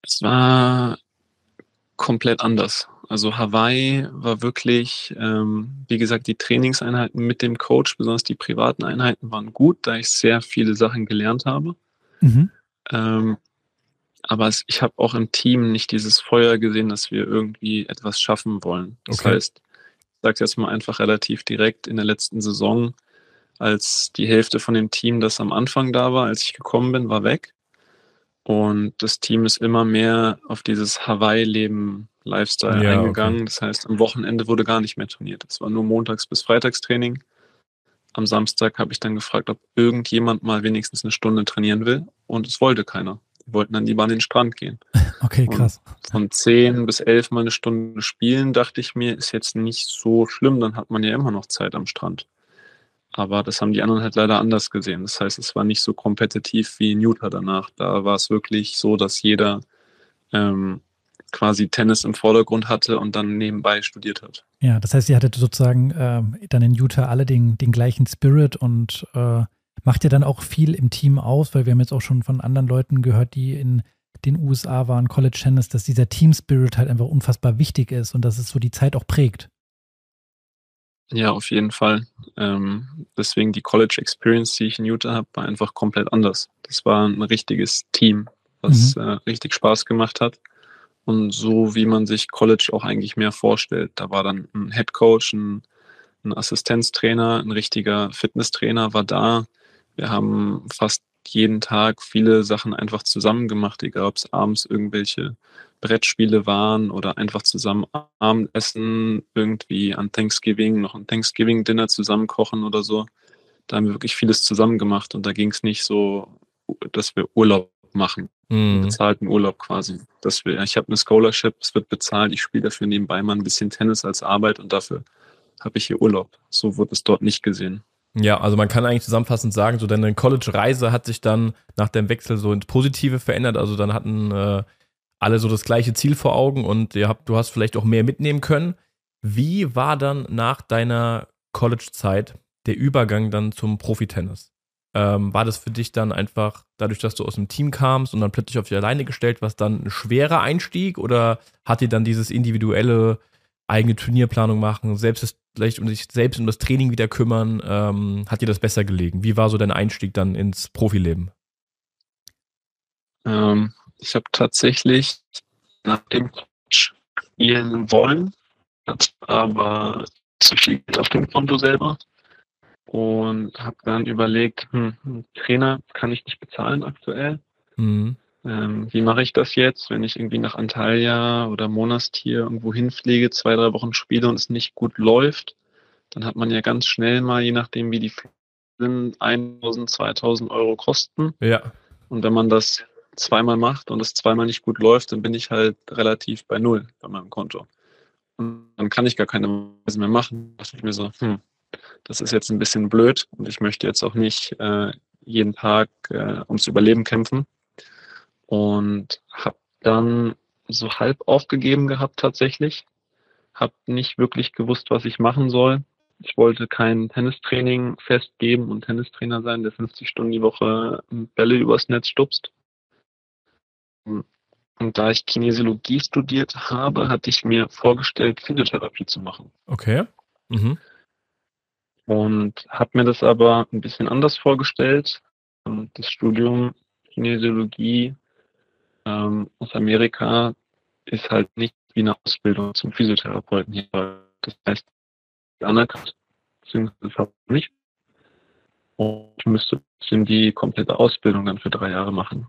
Es war komplett anders. Also Hawaii war wirklich, ähm, wie gesagt, die Trainingseinheiten mit dem Coach, besonders die privaten Einheiten, waren gut, da ich sehr viele Sachen gelernt habe. Mhm. Ähm, aber es, ich habe auch im Team nicht dieses Feuer gesehen, dass wir irgendwie etwas schaffen wollen. Das Okay. heißt, ich sage jetzt mal einfach relativ direkt, in der letzten Saison, als die Hälfte von dem Team, das am Anfang da war, als ich gekommen bin, war weg. Und das Team ist immer mehr auf dieses Hawaii-Leben, Lifestyle Ja, eingegangen. Das heißt, am Wochenende wurde gar nicht mehr trainiert. Es war nur Montags- bis Freitagstraining. Am Samstag habe ich dann gefragt, ob irgendjemand mal wenigstens eine Stunde trainieren will. Und es wollte keiner. Die wollten dann lieber an den Strand gehen. Okay, Und- krass. Von 10 bis 11 mal eine Stunde spielen, dachte ich mir, ist jetzt nicht so schlimm. Dann hat man ja immer noch Zeit am Strand. Aber das haben die anderen halt leider anders gesehen. Das heißt, es war nicht so kompetitiv wie in Utah danach. Da war es wirklich so, dass jeder ähm, quasi Tennis im Vordergrund hatte und dann nebenbei studiert hat. Ja, das heißt, ihr hattet sozusagen ähm, dann in Utah alle den, den gleichen Spirit und äh, macht ihr dann auch viel im Team aus, weil wir haben jetzt auch schon von anderen Leuten gehört, die in den USA waren, College Tennis, dass dieser Team Spirit halt einfach unfassbar wichtig ist und dass es so die Zeit auch prägt. Ja, auf jeden Fall. Ähm, deswegen die College Experience, die ich in Utah habe, war einfach komplett anders. Das war ein richtiges Team, was äh, richtig Spaß gemacht hat. Und so wie man sich College auch eigentlich mehr vorstellt. Da war dann ein Head Coach, ein, ein Assistenztrainer, ein richtiger Fitnesstrainer war da. Wir haben fast jeden Tag viele Sachen einfach zusammen gemacht, egal ob es abends irgendwelche Brettspiele waren oder einfach zusammen Abendessen, irgendwie an Thanksgiving, noch ein Thanksgiving-Dinner zusammen kochen oder so. Da haben wir wirklich vieles zusammen gemacht und da ging es nicht so, dass wir Urlaub machen, Mhm. bezahlten Urlaub quasi. Dass wir, ich habe eine Scholarship, es wird bezahlt, ich spiele dafür nebenbei mal ein bisschen Tennis als Arbeit und dafür habe ich hier Urlaub. So wird es dort nicht gesehen. Ja, also man kann eigentlich zusammenfassend sagen, so deine College-Reise hat sich dann nach dem Wechsel so ins Positive verändert. Also dann hatten äh, alle so das gleiche Ziel vor Augen und ihr habt, du hast vielleicht auch mehr mitnehmen können. Wie war dann nach deiner College-Zeit der Übergang dann zum Profitennis? Ähm, war das für dich dann einfach, dadurch, dass du aus dem Team kamst und dann plötzlich auf dich alleine gestellt, was dann ein schwerer Einstieg oder hat dir dann dieses individuelle eigene Turnierplanung machen, selbst das, vielleicht um sich selbst um das Training wieder kümmern, ähm, hat dir das besser gelegen? Wie war so dein Einstieg dann ins Profileben? Ähm, ich habe tatsächlich nach dem Coach spielen wollen, aber zu viel Geld auf dem Konto selber und habe dann überlegt, hm, einen Trainer kann ich nicht bezahlen aktuell. Mhm. Ähm, wie mache ich das jetzt, wenn ich irgendwie nach Antalya oder Monastir irgendwo hinfliege, zwei, drei Wochen spiele und es nicht gut läuft, dann hat man ja ganz schnell mal, je nachdem wie die sind, 1000, 2000 Euro Kosten. Ja. Und wenn man das zweimal macht und es zweimal nicht gut läuft, dann bin ich halt relativ bei Null bei meinem Konto. Und dann kann ich gar keine Weise mehr machen. Da ich mir so, hm, das ist jetzt ein bisschen blöd und ich möchte jetzt auch nicht äh, jeden Tag äh, ums Überleben kämpfen. Und habe dann so halb aufgegeben gehabt tatsächlich. Habe nicht wirklich gewusst, was ich machen soll. Ich wollte kein Tennistraining festgeben und Tennistrainer sein, der 50 Stunden die Woche Bälle übers Netz stupst. Und da ich Kinesiologie studiert habe, hatte ich mir vorgestellt, Physiotherapie zu machen. Okay. Mhm. Und habe mir das aber ein bisschen anders vorgestellt. Das Studium Kinesiologie ähm, aus Amerika ist halt nicht wie eine Ausbildung zum Physiotherapeuten hier. Das heißt, anerkannt, beziehungsweise nicht. Und ich müsste die komplette Ausbildung dann für drei Jahre machen.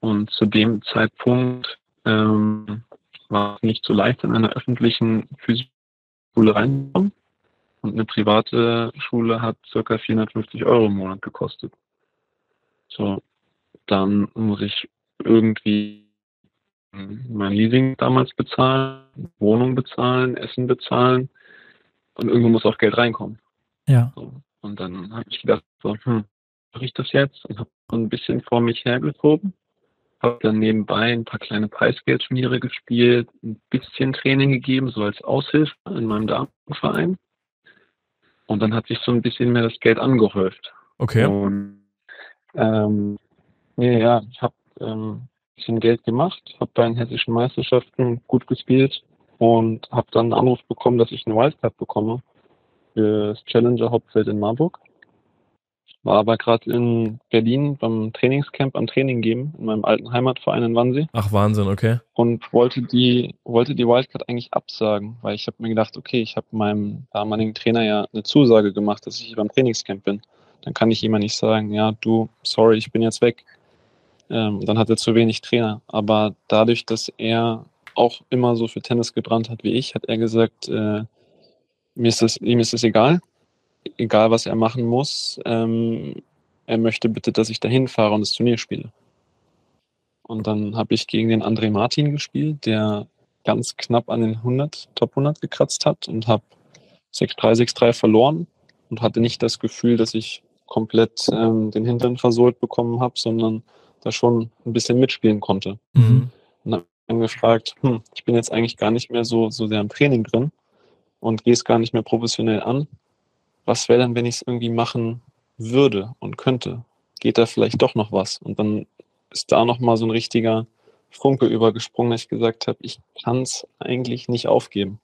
Und zu dem Zeitpunkt ähm, war es nicht so leicht, in einer öffentlichen Physikschule reinzukommen. Und eine private Schule hat circa 450 Euro im Monat gekostet. So, dann muss ich irgendwie mein Leasing damals bezahlen, Wohnung bezahlen, Essen bezahlen und irgendwo muss auch Geld reinkommen. Ja. So. Und dann habe ich gedacht, so, hm, mache ich das jetzt? Und habe so ein bisschen vor mich hergeschoben habe dann nebenbei ein paar kleine Preisgeldturniere gespielt, ein bisschen Training gegeben, so als Aushilfe in meinem Damenverein. Und dann hat sich so ein bisschen mehr das Geld angehäuft. Okay. Und ähm, ja, ja, ich habe ähm, ein bisschen Geld gemacht, habe bei den hessischen Meisterschaften gut gespielt und habe dann einen Anruf bekommen, dass ich eine Wildcard bekomme für das Challenger Hauptfeld in Marburg. War aber gerade in Berlin beim Trainingscamp am Training geben, in meinem alten Heimatverein in Wannsee. Ach, Wahnsinn, okay. Und wollte die, wollte die Wildcard eigentlich absagen, weil ich habe mir gedacht, okay, ich habe meinem damaligen Trainer ja eine Zusage gemacht, dass ich beim Trainingscamp bin. Dann kann ich ihm nicht sagen, ja, du, sorry, ich bin jetzt weg. Ähm, dann hat er zu wenig Trainer. Aber dadurch, dass er auch immer so für Tennis gebrannt hat wie ich, hat er gesagt, äh, mir ist das, ihm ist es egal egal was er machen muss, ähm, er möchte bitte, dass ich dahin fahre und das Turnier spiele. Und dann habe ich gegen den André Martin gespielt, der ganz knapp an den 100, Top 100 gekratzt hat und habe 6-3, 6-3 verloren und hatte nicht das Gefühl, dass ich komplett ähm, den Hintern versohlt bekommen habe, sondern da schon ein bisschen mitspielen konnte. Mhm. Und habe dann gefragt, hm, ich bin jetzt eigentlich gar nicht mehr so, so sehr im Training drin und gehe es gar nicht mehr professionell an was wäre denn, wenn ich es irgendwie machen würde und könnte? Geht da vielleicht doch noch was? Und dann ist da nochmal so ein richtiger Funke übergesprungen, dass ich gesagt habe, ich kann es eigentlich nicht aufgeben.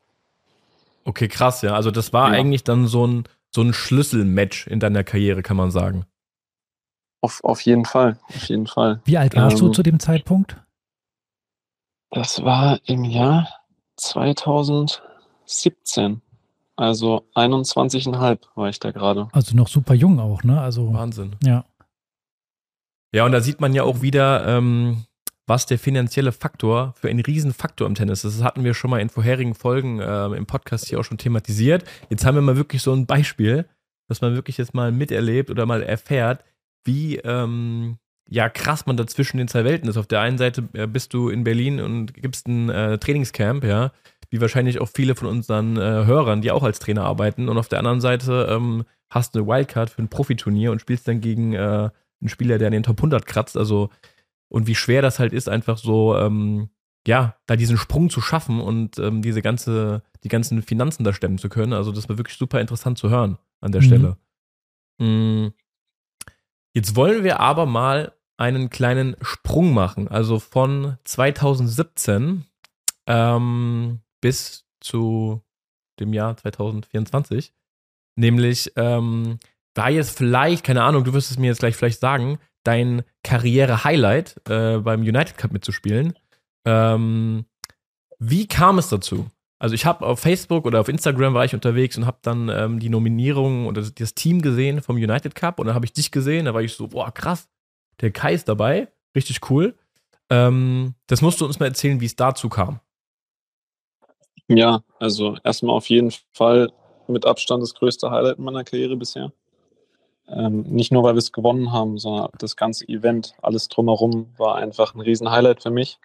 Okay, krass, ja. Also das war ja. eigentlich dann so ein, so ein Schlüsselmatch in deiner Karriere, kann man sagen. Auf, auf jeden Fall, auf jeden Fall. Wie alt warst ähm, du zu dem Zeitpunkt? Das war im Jahr 2017. Also 21,5 war ich da gerade. Also noch super jung auch, ne? Also Wahnsinn. Ja. Ja, und da sieht man ja auch wieder, ähm, was der finanzielle Faktor für einen Riesenfaktor im Tennis ist. Das hatten wir schon mal in vorherigen Folgen äh, im Podcast hier auch schon thematisiert. Jetzt haben wir mal wirklich so ein Beispiel, dass man wirklich jetzt mal miterlebt oder mal erfährt, wie ähm, ja krass man dazwischen den zwei Welten ist. Auf der einen Seite äh, bist du in Berlin und gibst ein äh, Trainingscamp, ja wie wahrscheinlich auch viele von unseren äh, Hörern, die auch als Trainer arbeiten. Und auf der anderen Seite ähm, hast du eine Wildcard für ein Profiturnier und spielst dann gegen äh, einen Spieler, der an den Top 100 kratzt. Also, und wie schwer das halt ist, einfach so, ähm, ja, da diesen Sprung zu schaffen und ähm, diese ganze, die ganzen Finanzen da stemmen zu können. Also, das war wirklich super interessant zu hören an der mhm. Stelle. Mhm. Jetzt wollen wir aber mal einen kleinen Sprung machen. Also von 2017 ähm, bis zu dem Jahr 2024. Nämlich, ähm, war jetzt vielleicht, keine Ahnung, du wirst es mir jetzt gleich vielleicht sagen, dein Karriere-Highlight äh, beim United Cup mitzuspielen. Ähm, wie kam es dazu? Also ich habe auf Facebook oder auf Instagram war ich unterwegs und habe dann ähm, die Nominierung oder das Team gesehen vom United Cup und dann habe ich dich gesehen, da war ich so, boah, krass, der Kai ist dabei, richtig cool. Ähm, das musst du uns mal erzählen, wie es dazu kam. Ja, also erstmal auf jeden Fall mit Abstand das größte Highlight meiner Karriere bisher. Ähm, nicht nur, weil wir es gewonnen haben, sondern das ganze Event, alles drumherum war einfach ein Riesen-Highlight für mich.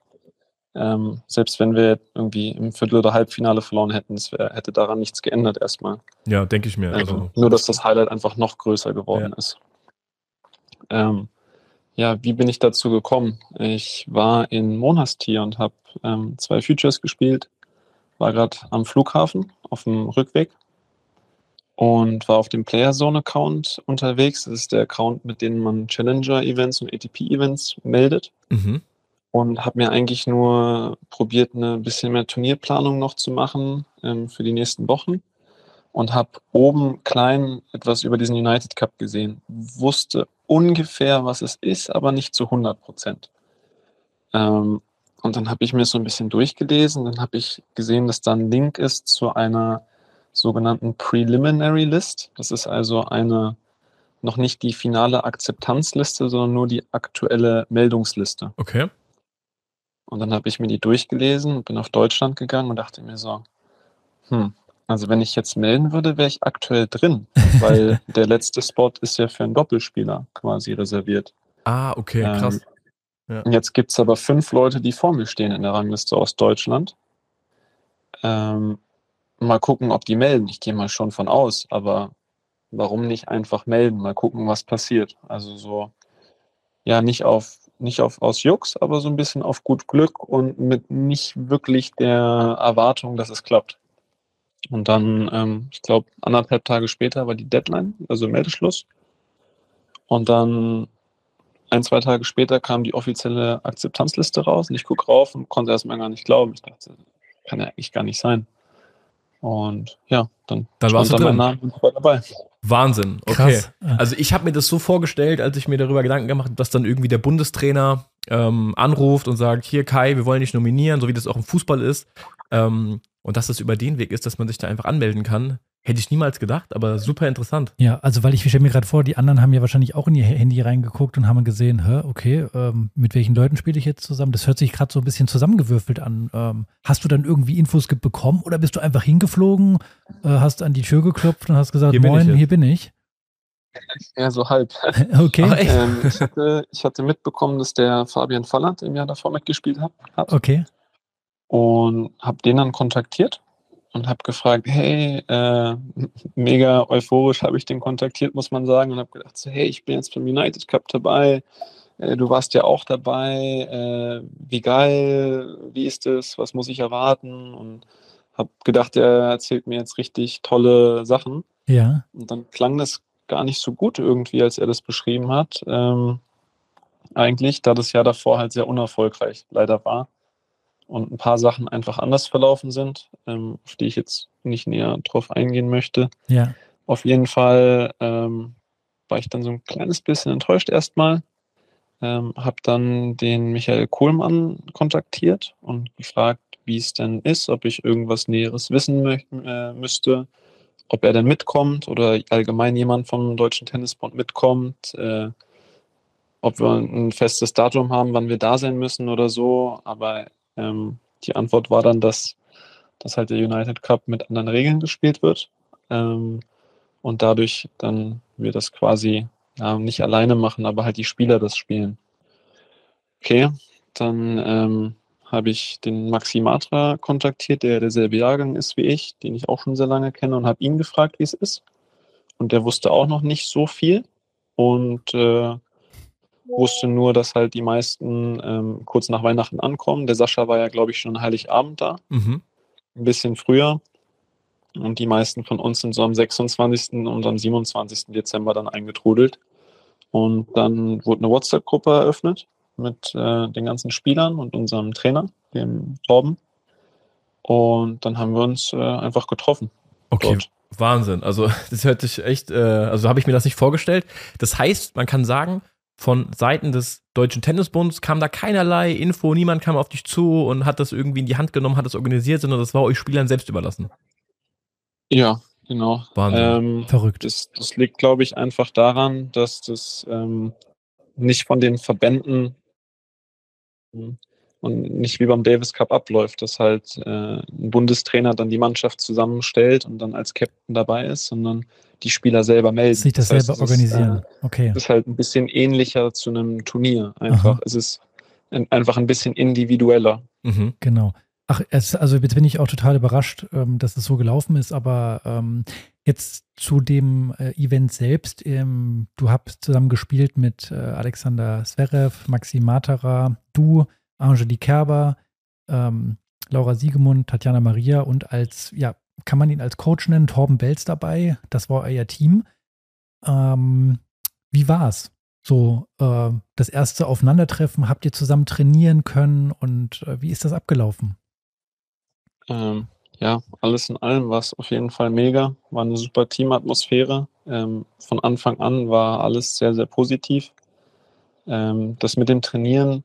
Ähm, selbst wenn wir irgendwie im Viertel- oder Halbfinale verloren hätten, es wär, hätte daran nichts geändert erstmal. Ja, denke ich mir. Ähm, also. nur, dass das Highlight einfach noch größer geworden ja. ist. Ähm, ja, wie bin ich dazu gekommen? Ich war in Monastir und habe ähm, zwei Futures gespielt, war gerade am Flughafen auf dem Rückweg und war auf dem Playerzone-Account unterwegs. Das ist der Account, mit dem man Challenger-Events und ATP-Events meldet. Mhm. Und habe mir eigentlich nur probiert, ein bisschen mehr Turnierplanung noch zu machen ähm, für die nächsten Wochen. Und habe oben klein etwas über diesen United Cup gesehen. Wusste ungefähr, was es ist, aber nicht zu 100 Prozent. Ähm, und dann habe ich mir so ein bisschen durchgelesen. Dann habe ich gesehen, dass da ein Link ist zu einer sogenannten Preliminary List. Das ist also eine noch nicht die finale Akzeptanzliste, sondern nur die aktuelle Meldungsliste. Okay. Und dann habe ich mir die durchgelesen und bin auf Deutschland gegangen und dachte mir so, hm, also wenn ich jetzt melden würde, wäre ich aktuell drin, weil der letzte Spot ist ja für einen Doppelspieler quasi reserviert. Ah, okay, krass. Ähm, ja. Jetzt gibt es aber fünf Leute, die vor mir stehen in der Rangliste aus Deutschland. Ähm, mal gucken, ob die melden. Ich gehe mal schon von aus, aber warum nicht einfach melden? Mal gucken, was passiert. Also so, ja, nicht auf, nicht auf aus Jux, aber so ein bisschen auf gut Glück und mit nicht wirklich der Erwartung, dass es klappt. Und dann, ähm, ich glaube, anderthalb Tage später war die Deadline, also Meldeschluss. Und dann ein, zwei Tage später kam die offizielle Akzeptanzliste raus und ich gucke rauf und konnte erstmal gar nicht glauben. Ich dachte, kann ja eigentlich gar nicht sein. Und ja, dann, dann warst du mein Name und war dabei. Wahnsinn, okay. Krass. Also ich habe mir das so vorgestellt, als ich mir darüber Gedanken gemacht habe, dass dann irgendwie der Bundestrainer ähm, anruft und sagt, hier Kai, wir wollen dich nominieren, so wie das auch im Fußball ist. Ähm, und dass das über den Weg ist, dass man sich da einfach anmelden kann. Hätte ich niemals gedacht, aber super interessant. Ja, also weil ich, ich stelle mir gerade vor, die anderen haben ja wahrscheinlich auch in ihr Handy reingeguckt und haben gesehen, hä, okay, ähm, mit welchen Leuten spiele ich jetzt zusammen? Das hört sich gerade so ein bisschen zusammengewürfelt an. Ähm, hast du dann irgendwie Infos bekommen oder bist du einfach hingeflogen, äh, hast an die Tür geklopft und hast gesagt, hier moin, hier bin ich? Ja, so halb. Okay. ähm, ich, hatte, ich hatte mitbekommen, dass der Fabian Falland im Jahr davor mitgespielt hat. Okay. Und habe den dann kontaktiert und habe gefragt, hey, äh, mega euphorisch habe ich den kontaktiert, muss man sagen, und habe gedacht, so, hey, ich bin jetzt beim United Cup dabei, äh, du warst ja auch dabei, äh, wie geil, wie ist es, was muss ich erwarten? Und habe gedacht, er erzählt mir jetzt richtig tolle Sachen. Ja. Und dann klang das gar nicht so gut irgendwie, als er das beschrieben hat. Ähm, eigentlich, da das Jahr davor halt sehr unerfolgreich leider war und ein paar Sachen einfach anders verlaufen sind, ähm, auf die ich jetzt nicht näher drauf eingehen möchte. Ja. Auf jeden Fall ähm, war ich dann so ein kleines bisschen enttäuscht erstmal. Ähm, habe dann den Michael Kohlmann kontaktiert und gefragt, wie es denn ist, ob ich irgendwas Näheres wissen äh, müsste, ob er denn mitkommt oder allgemein jemand vom Deutschen Tennisbund mitkommt, äh, ob wir ein festes Datum haben, wann wir da sein müssen oder so. Aber ähm, die Antwort war dann, dass, dass halt der United Cup mit anderen Regeln gespielt wird ähm, und dadurch dann wir das quasi ja, nicht alleine machen, aber halt die Spieler das spielen. Okay, dann ähm, habe ich den Maxi Matra kontaktiert, der derselbe Jahrgang ist wie ich, den ich auch schon sehr lange kenne und habe ihn gefragt, wie es ist. Und der wusste auch noch nicht so viel. Und äh, wusste nur, dass halt die meisten ähm, kurz nach Weihnachten ankommen. Der Sascha war ja, glaube ich, schon Heiligabend da. Mhm. Ein bisschen früher. Und die meisten von uns sind so am 26. und am 27. Dezember dann eingetrudelt. Und dann wurde eine WhatsApp-Gruppe eröffnet mit äh, den ganzen Spielern und unserem Trainer, dem Torben. Und dann haben wir uns äh, einfach getroffen. Okay. Dort. Wahnsinn. Also, das hört sich echt, äh, also habe ich mir das nicht vorgestellt. Das heißt, man kann sagen, von Seiten des Deutschen Tennisbunds kam da keinerlei Info, niemand kam auf dich zu und hat das irgendwie in die Hand genommen, hat das organisiert, sondern das war euch Spielern selbst überlassen. Ja, genau. Wahnsinn. Ähm, Verrückt. Das, das liegt, glaube ich, einfach daran, dass das ähm, nicht von den Verbänden und nicht wie beim Davis Cup abläuft, dass halt äh, ein Bundestrainer dann die Mannschaft zusammenstellt und dann als Captain dabei ist, sondern die Spieler selber melden. Sich das, das heißt, selber organisieren. Ist, äh, okay. Das ist halt ein bisschen ähnlicher zu einem Turnier einfach. Aha. Es ist einfach ein bisschen individueller. Mhm. Genau. Ach, es, also jetzt bin ich auch total überrascht, ähm, dass es so gelaufen ist, aber ähm, jetzt zu dem äh, Event selbst. Ähm, du hast zusammen gespielt mit äh, Alexander Zverev, Maxim Matera, du, Angelique Kerber, ähm, Laura Siegemund, Tatjana Maria und als, ja, kann man ihn als Coach nennen, Torben Belz dabei. Das war euer Team. Ähm, wie war's? So, äh, das erste Aufeinandertreffen, habt ihr zusammen trainieren können und äh, wie ist das abgelaufen? Ähm, ja, alles in allem war es auf jeden Fall mega. War eine super Teamatmosphäre. Ähm, von Anfang an war alles sehr, sehr positiv. Ähm, das mit dem Trainieren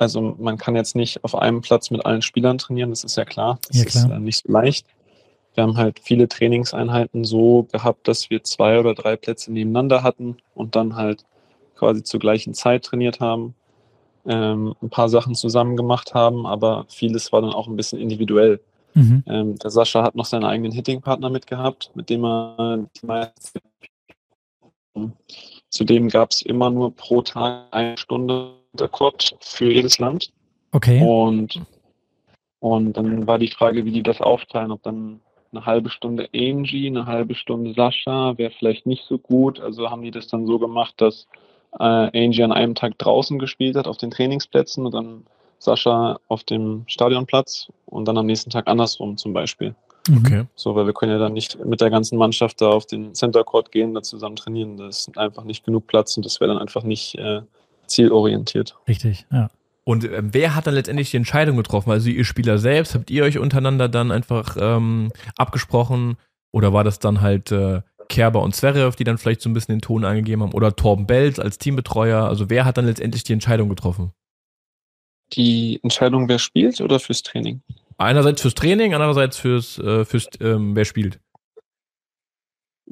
also man kann jetzt nicht auf einem Platz mit allen Spielern trainieren, das ist ja klar. Das ja, klar. ist äh, nicht so leicht. Wir haben halt viele Trainingseinheiten so gehabt, dass wir zwei oder drei Plätze nebeneinander hatten und dann halt quasi zur gleichen Zeit trainiert haben, ähm, ein paar Sachen zusammen gemacht haben, aber vieles war dann auch ein bisschen individuell. Mhm. Ähm, der Sascha hat noch seinen eigenen Hitting-Partner mitgehabt, mit dem er die meisten. Zudem gab es immer nur pro Tag eine Stunde der Court für jedes Land. Okay. Und, und dann war die Frage, wie die das aufteilen, ob dann eine halbe Stunde Angie, eine halbe Stunde Sascha, wäre vielleicht nicht so gut. Also haben die das dann so gemacht, dass äh, Angie an einem Tag draußen gespielt hat auf den Trainingsplätzen und dann Sascha auf dem Stadionplatz und dann am nächsten Tag andersrum zum Beispiel. Okay. So, weil wir können ja dann nicht mit der ganzen Mannschaft da auf den Center Court gehen, da zusammen trainieren. Das ist einfach nicht genug Platz und das wäre dann einfach nicht äh, zielorientiert. Richtig, ja. Und äh, wer hat dann letztendlich die Entscheidung getroffen? Also ihr Spieler selbst, habt ihr euch untereinander dann einfach ähm, abgesprochen oder war das dann halt äh, Kerber und Zverev, die dann vielleicht so ein bisschen den Ton angegeben haben oder Torben Belz als Teambetreuer? Also wer hat dann letztendlich die Entscheidung getroffen? Die Entscheidung, wer spielt oder fürs Training? Einerseits fürs Training, andererseits fürs, äh, fürs ähm, wer spielt.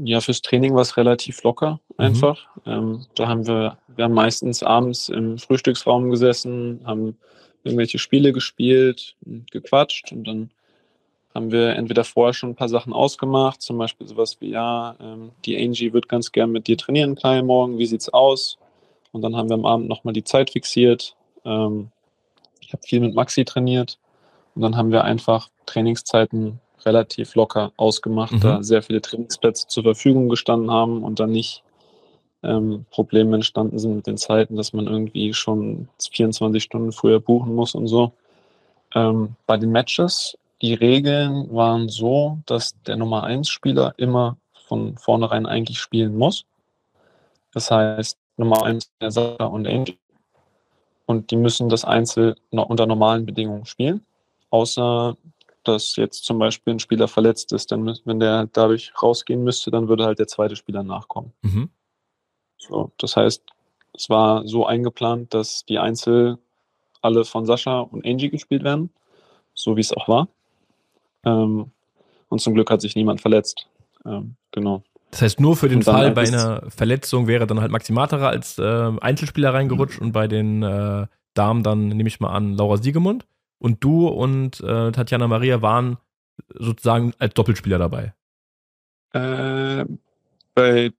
Ja, fürs Training war es relativ locker mhm. einfach. Mhm. Ähm, da haben wir, wir haben meistens abends im Frühstücksraum gesessen, haben irgendwelche Spiele gespielt, gequatscht und dann haben wir entweder vorher schon ein paar Sachen ausgemacht, zum Beispiel sowas wie, ja, ähm, die Angie wird ganz gern mit dir trainieren, Kai, morgen, wie sieht's aus? Und dann haben wir am Abend nochmal die Zeit fixiert. Ähm, ich habe viel mit Maxi trainiert und dann haben wir einfach Trainingszeiten relativ locker ausgemacht, mhm. da sehr viele Trainingsplätze zur Verfügung gestanden haben und dann nicht ähm, Probleme entstanden sind mit den Zeiten, dass man irgendwie schon 24 Stunden früher buchen muss und so. Ähm, bei den Matches, die Regeln waren so, dass der Nummer 1 Spieler immer von vornherein eigentlich spielen muss. Das heißt, Nummer 1 der Sascha und Angel. Und die müssen das Einzel unter normalen Bedingungen spielen. Außer dass jetzt zum Beispiel ein Spieler verletzt ist, dann wenn der dadurch rausgehen müsste, dann würde halt der zweite Spieler nachkommen. Mhm. So, das heißt, es war so eingeplant, dass die Einzel alle von Sascha und Angie gespielt werden, so wie es auch war. Ähm, und zum Glück hat sich niemand verletzt. Ähm, genau. Das heißt, nur für den Fall bei einer Verletzung wäre dann halt Maximatera als äh, Einzelspieler reingerutscht mhm. und bei den äh, Damen dann nehme ich mal an Laura Siegemund. Und du und äh, Tatjana Maria waren sozusagen als Doppelspieler dabei. Äh, bei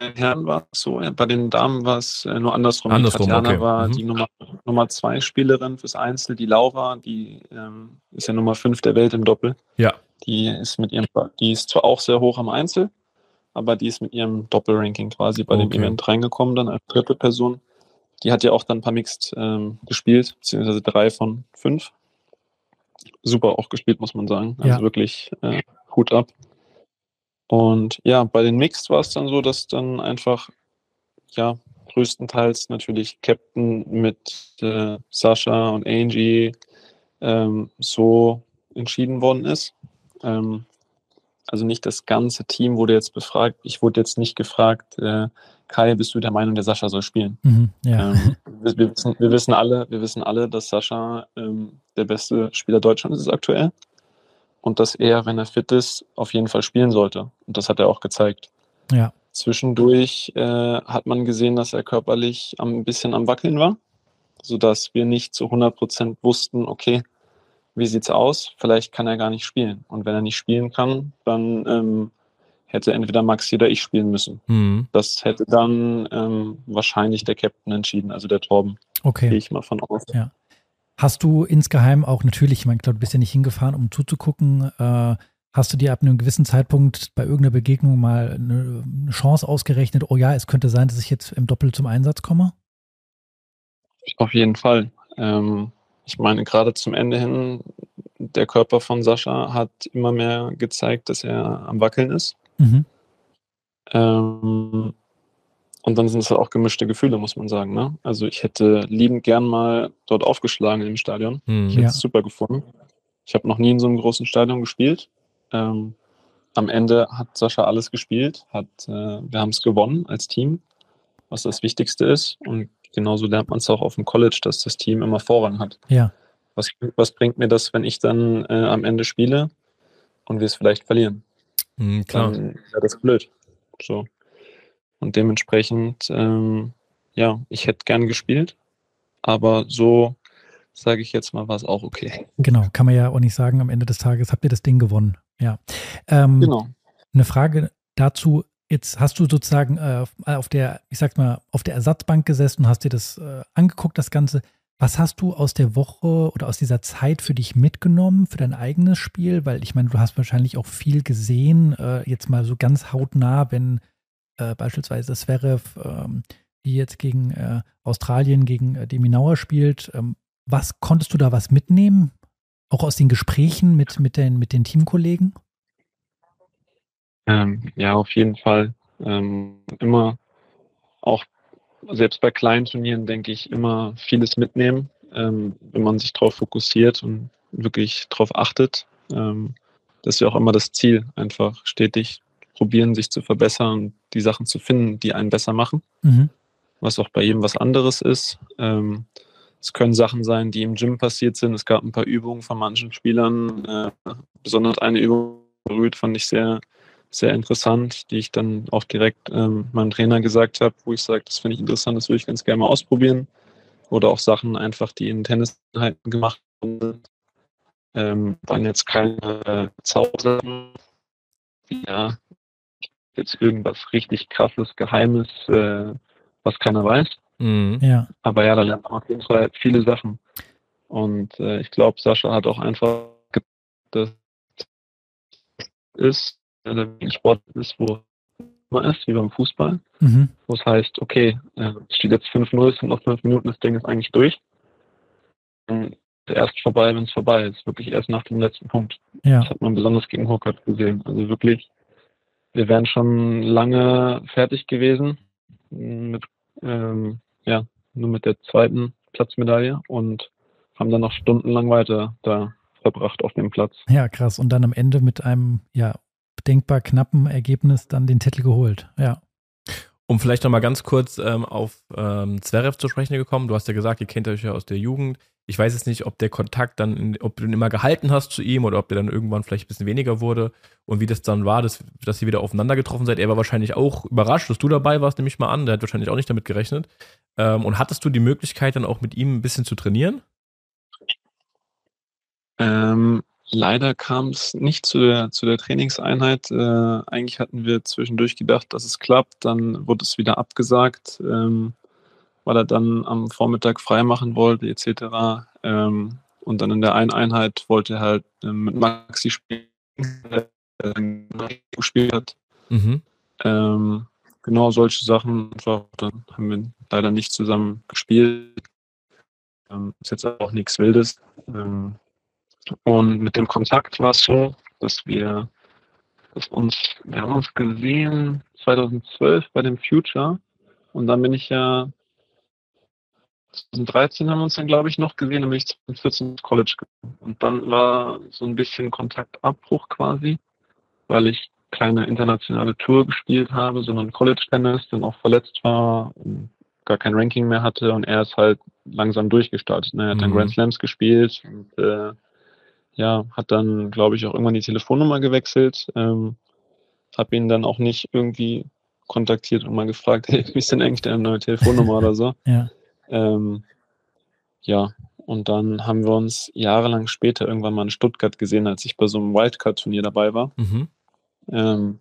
den Herren war es so, bei den Damen war es äh, nur andersrum. andersrum Tatjana okay. war mhm. die Nummer, Nummer zwei Spielerin fürs Einzel. Die Laura, die ähm, ist ja Nummer fünf der Welt im Doppel. Ja. Die ist mit ihrem, die ist zwar auch sehr hoch am Einzel, aber die ist mit ihrem Doppelranking quasi bei okay. dem Event reingekommen, dann als dritte Person. Die hat ja auch dann ein paar Mixed ähm, gespielt, beziehungsweise drei von fünf super auch gespielt, muss man sagen. Also ja. wirklich äh, Hut ab. Und ja, bei den Mixed war es dann so, dass dann einfach, ja, größtenteils natürlich Captain mit äh, Sascha und Angie ähm, so entschieden worden ist. Ähm, also nicht das ganze Team wurde jetzt befragt. Ich wurde jetzt nicht gefragt, äh, Kai, bist du der Meinung, der Sascha soll spielen? Mhm, ja. ähm, wir, wir, wissen, wir, wissen, alle, wir wissen alle, dass Sascha ähm, der beste Spieler Deutschlands ist aktuell und dass er, wenn er fit ist, auf jeden Fall spielen sollte. Und das hat er auch gezeigt. Ja. Zwischendurch äh, hat man gesehen, dass er körperlich ein bisschen am Wackeln war. sodass wir nicht zu 100 Prozent wussten, okay, wie sieht's aus? Vielleicht kann er gar nicht spielen. Und wenn er nicht spielen kann, dann ähm, hätte entweder Maxi oder ich spielen müssen. Mhm. Das hätte dann ähm, wahrscheinlich der Captain entschieden, also der Torben. Okay. Gehe ich mal von aus. Ja. Hast du insgeheim auch natürlich, ich meine, du bist ja nicht hingefahren, um zuzugucken, äh, hast du dir ab einem gewissen Zeitpunkt bei irgendeiner Begegnung mal eine, eine Chance ausgerechnet, oh ja, es könnte sein, dass ich jetzt im Doppel zum Einsatz komme? Auf jeden Fall. Ähm, ich meine, gerade zum Ende hin, der Körper von Sascha hat immer mehr gezeigt, dass er am Wackeln ist. Mhm. Ähm, und dann sind es auch gemischte Gefühle, muss man sagen. Ne? Also ich hätte liebend gern mal dort aufgeschlagen im Stadion. Mhm. Ich hätte es super gefunden. Ich habe noch nie in so einem großen Stadion gespielt. Ähm, am Ende hat Sascha alles gespielt, hat, äh, wir haben es gewonnen als Team, was das Wichtigste ist. Und genauso lernt man es auch auf dem College, dass das Team immer Vorrang hat. Ja. Was, was bringt mir das, wenn ich dann äh, am Ende spiele und wir es vielleicht verlieren? Mhm, klar. Dann wäre das blöd. So. Und dementsprechend, ähm, ja, ich hätte gern gespielt, aber so sage ich jetzt mal, war es auch okay. Genau, kann man ja auch nicht sagen, am Ende des Tages habt ihr das Ding gewonnen. Ja. Ähm, genau. Eine Frage dazu, jetzt hast du sozusagen äh, auf der, ich sag mal, auf der Ersatzbank gesessen und hast dir das äh, angeguckt, das Ganze. Was hast du aus der Woche oder aus dieser Zeit für dich mitgenommen, für dein eigenes Spiel? Weil ich meine, du hast wahrscheinlich auch viel gesehen, äh, jetzt mal so ganz hautnah, wenn äh, beispielsweise Zverev, ähm, die jetzt gegen äh, Australien, gegen äh, Deminauer spielt. Ähm, was konntest du da was mitnehmen? Auch aus den Gesprächen mit, mit, den, mit den Teamkollegen? Ähm, ja, auf jeden Fall. Ähm, immer auch selbst bei kleinen Turnieren denke ich immer vieles mitnehmen, ähm, wenn man sich darauf fokussiert und wirklich darauf achtet. Ähm, das ist ja auch immer das Ziel, einfach stetig probieren, sich zu verbessern, die Sachen zu finden, die einen besser machen. Mhm. Was auch bei jedem was anderes ist. Ähm, es können Sachen sein, die im Gym passiert sind. Es gab ein paar Übungen von manchen Spielern. Äh, besonders eine Übung berührt, fand ich sehr, sehr interessant, die ich dann auch direkt ähm, meinem Trainer gesagt habe, wo ich sage, das finde ich interessant, das würde ich ganz gerne mal ausprobieren. Oder auch Sachen einfach, die in Tenniseinheiten gemacht sind. Ähm, waren jetzt keine Zaubersachen. Ja, jetzt irgendwas richtig krasses, geheimes, äh, was keiner weiß. Mhm. Ja. Aber ja, da lernt man auf jeden Fall viele Sachen. Und äh, ich glaube, Sascha hat auch einfach das ist, ein Sport ist, wo man ist, wie beim Fußball. Mhm. Wo es heißt, okay, äh, es steht jetzt 5-0, es sind noch fünf Minuten, das Ding ist eigentlich durch. Und erst vorbei, wenn es vorbei ist. Wirklich erst nach dem letzten Punkt. Ja. Das hat man besonders gegen Hurkacz gesehen. Also wirklich, wir wären schon lange fertig gewesen mit ähm, ja, nur mit der zweiten Platzmedaille und haben dann noch stundenlang weiter da verbracht auf dem Platz. Ja, krass. Und dann am Ende mit einem, ja, denkbar knappen Ergebnis dann den Titel geholt. Ja. Um vielleicht nochmal ganz kurz ähm, auf ähm, Zverev zu sprechen gekommen. Du hast ja gesagt, ihr kennt euch ja aus der Jugend. Ich weiß jetzt nicht, ob der Kontakt dann, in, ob du ihn immer gehalten hast zu ihm oder ob der dann irgendwann vielleicht ein bisschen weniger wurde und wie das dann war, dass, dass ihr wieder aufeinander getroffen seid. Er war wahrscheinlich auch überrascht, dass du dabei warst, nehme ich mal an. Der hat wahrscheinlich auch nicht damit gerechnet. Ähm, und hattest du die Möglichkeit, dann auch mit ihm ein bisschen zu trainieren? Ähm, leider kam es nicht zu der, zu der Trainingseinheit. Äh, eigentlich hatten wir zwischendurch gedacht, dass es klappt. Dann wurde es wieder abgesagt. Ähm, weil er dann am Vormittag freimachen wollte, etc. Ähm, und dann in der einen Einheit wollte er halt ähm, mit Maxi spielen, äh, gespielt hat. Mhm. Ähm, genau solche Sachen. Dann haben wir leider nicht zusammen gespielt. Ähm, ist jetzt auch nichts Wildes. Ähm, und mit dem Kontakt war es so, dass wir dass uns, wir haben uns gesehen 2012 bei dem Future und dann bin ich ja 2013 haben wir uns dann, glaube ich, noch gesehen, dann bin ich 2014 ins College gegangen. Und dann war so ein bisschen Kontaktabbruch quasi, weil ich keine internationale Tour gespielt habe, sondern College-Tennis, dann auch verletzt war und gar kein Ranking mehr hatte und er ist halt langsam durchgestartet. Ne? Er hat mhm. dann Grand Slams gespielt und äh, ja, hat dann, glaube ich, auch irgendwann die Telefonnummer gewechselt. Ähm, habe ihn dann auch nicht irgendwie kontaktiert und mal gefragt, hey, wie ist denn eigentlich deine neue Telefonnummer oder so. Ja. Ähm, ja, und dann haben wir uns jahrelang später irgendwann mal in Stuttgart gesehen, als ich bei so einem Wildcard-Turnier dabei war. Mhm. Ähm,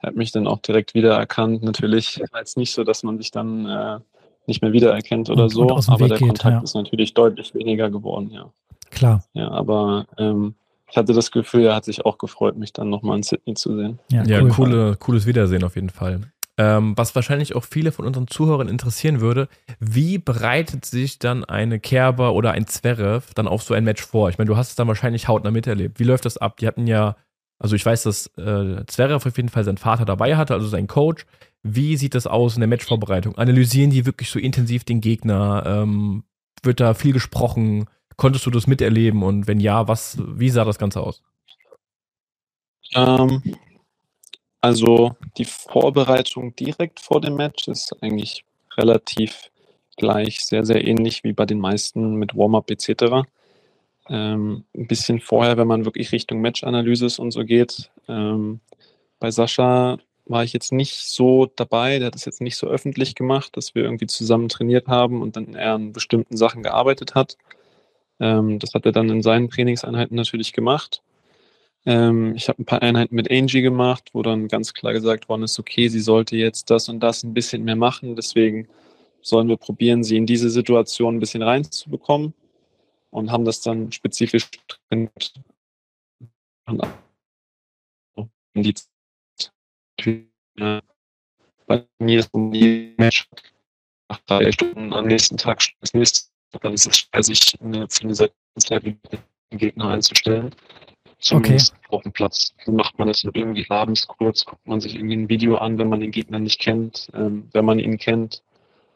er hat mich dann auch direkt wiedererkannt. Natürlich war es nicht so, dass man sich dann äh, nicht mehr wiedererkennt oder und, so, und aber Weg der geht, Kontakt ja. ist natürlich deutlich weniger geworden, ja. Klar. Ja, aber ähm, ich hatte das Gefühl, er hat sich auch gefreut, mich dann nochmal in Sydney zu sehen. Ja, ja cool. coole, cooles Wiedersehen auf jeden Fall. Ähm, was wahrscheinlich auch viele von unseren Zuhörern interessieren würde, wie bereitet sich dann eine Kerber oder ein Zverev dann auf so ein Match vor? Ich meine, du hast es dann wahrscheinlich hautnah miterlebt. Wie läuft das ab? Die hatten ja, also ich weiß, dass äh, Zverev auf jeden Fall seinen Vater dabei hatte, also sein Coach. Wie sieht das aus in der Matchvorbereitung? Analysieren die wirklich so intensiv den Gegner? Ähm, wird da viel gesprochen? Konntest du das miterleben? Und wenn ja, was, wie sah das Ganze aus? Ähm, also die Vorbereitung direkt vor dem Match ist eigentlich relativ gleich, sehr, sehr ähnlich wie bei den meisten mit Warm-up etc. Ähm, ein bisschen vorher, wenn man wirklich Richtung Match-Analysis und so geht. Ähm, bei Sascha war ich jetzt nicht so dabei, der hat es jetzt nicht so öffentlich gemacht, dass wir irgendwie zusammen trainiert haben und dann er an bestimmten Sachen gearbeitet hat. Ähm, das hat er dann in seinen Trainingseinheiten natürlich gemacht. Ähm, ich habe ein paar Einheiten mit Angie gemacht, wo dann ganz klar gesagt worden ist, okay, sie sollte jetzt das und das ein bisschen mehr machen. Deswegen sollen wir probieren, sie in diese Situation ein bisschen reinzubekommen und haben das dann spezifisch trainiert. In die bei mir ist um die Match nach drei Stunden am nächsten Tag das nächste, dann ist es schwer, sich in der Zeit den Gegner einzustellen. Zumindest okay. auf dem Platz. Macht man das irgendwie abends kurz, guckt man sich irgendwie ein Video an, wenn man den Gegner nicht kennt. Ähm, wenn man ihn kennt,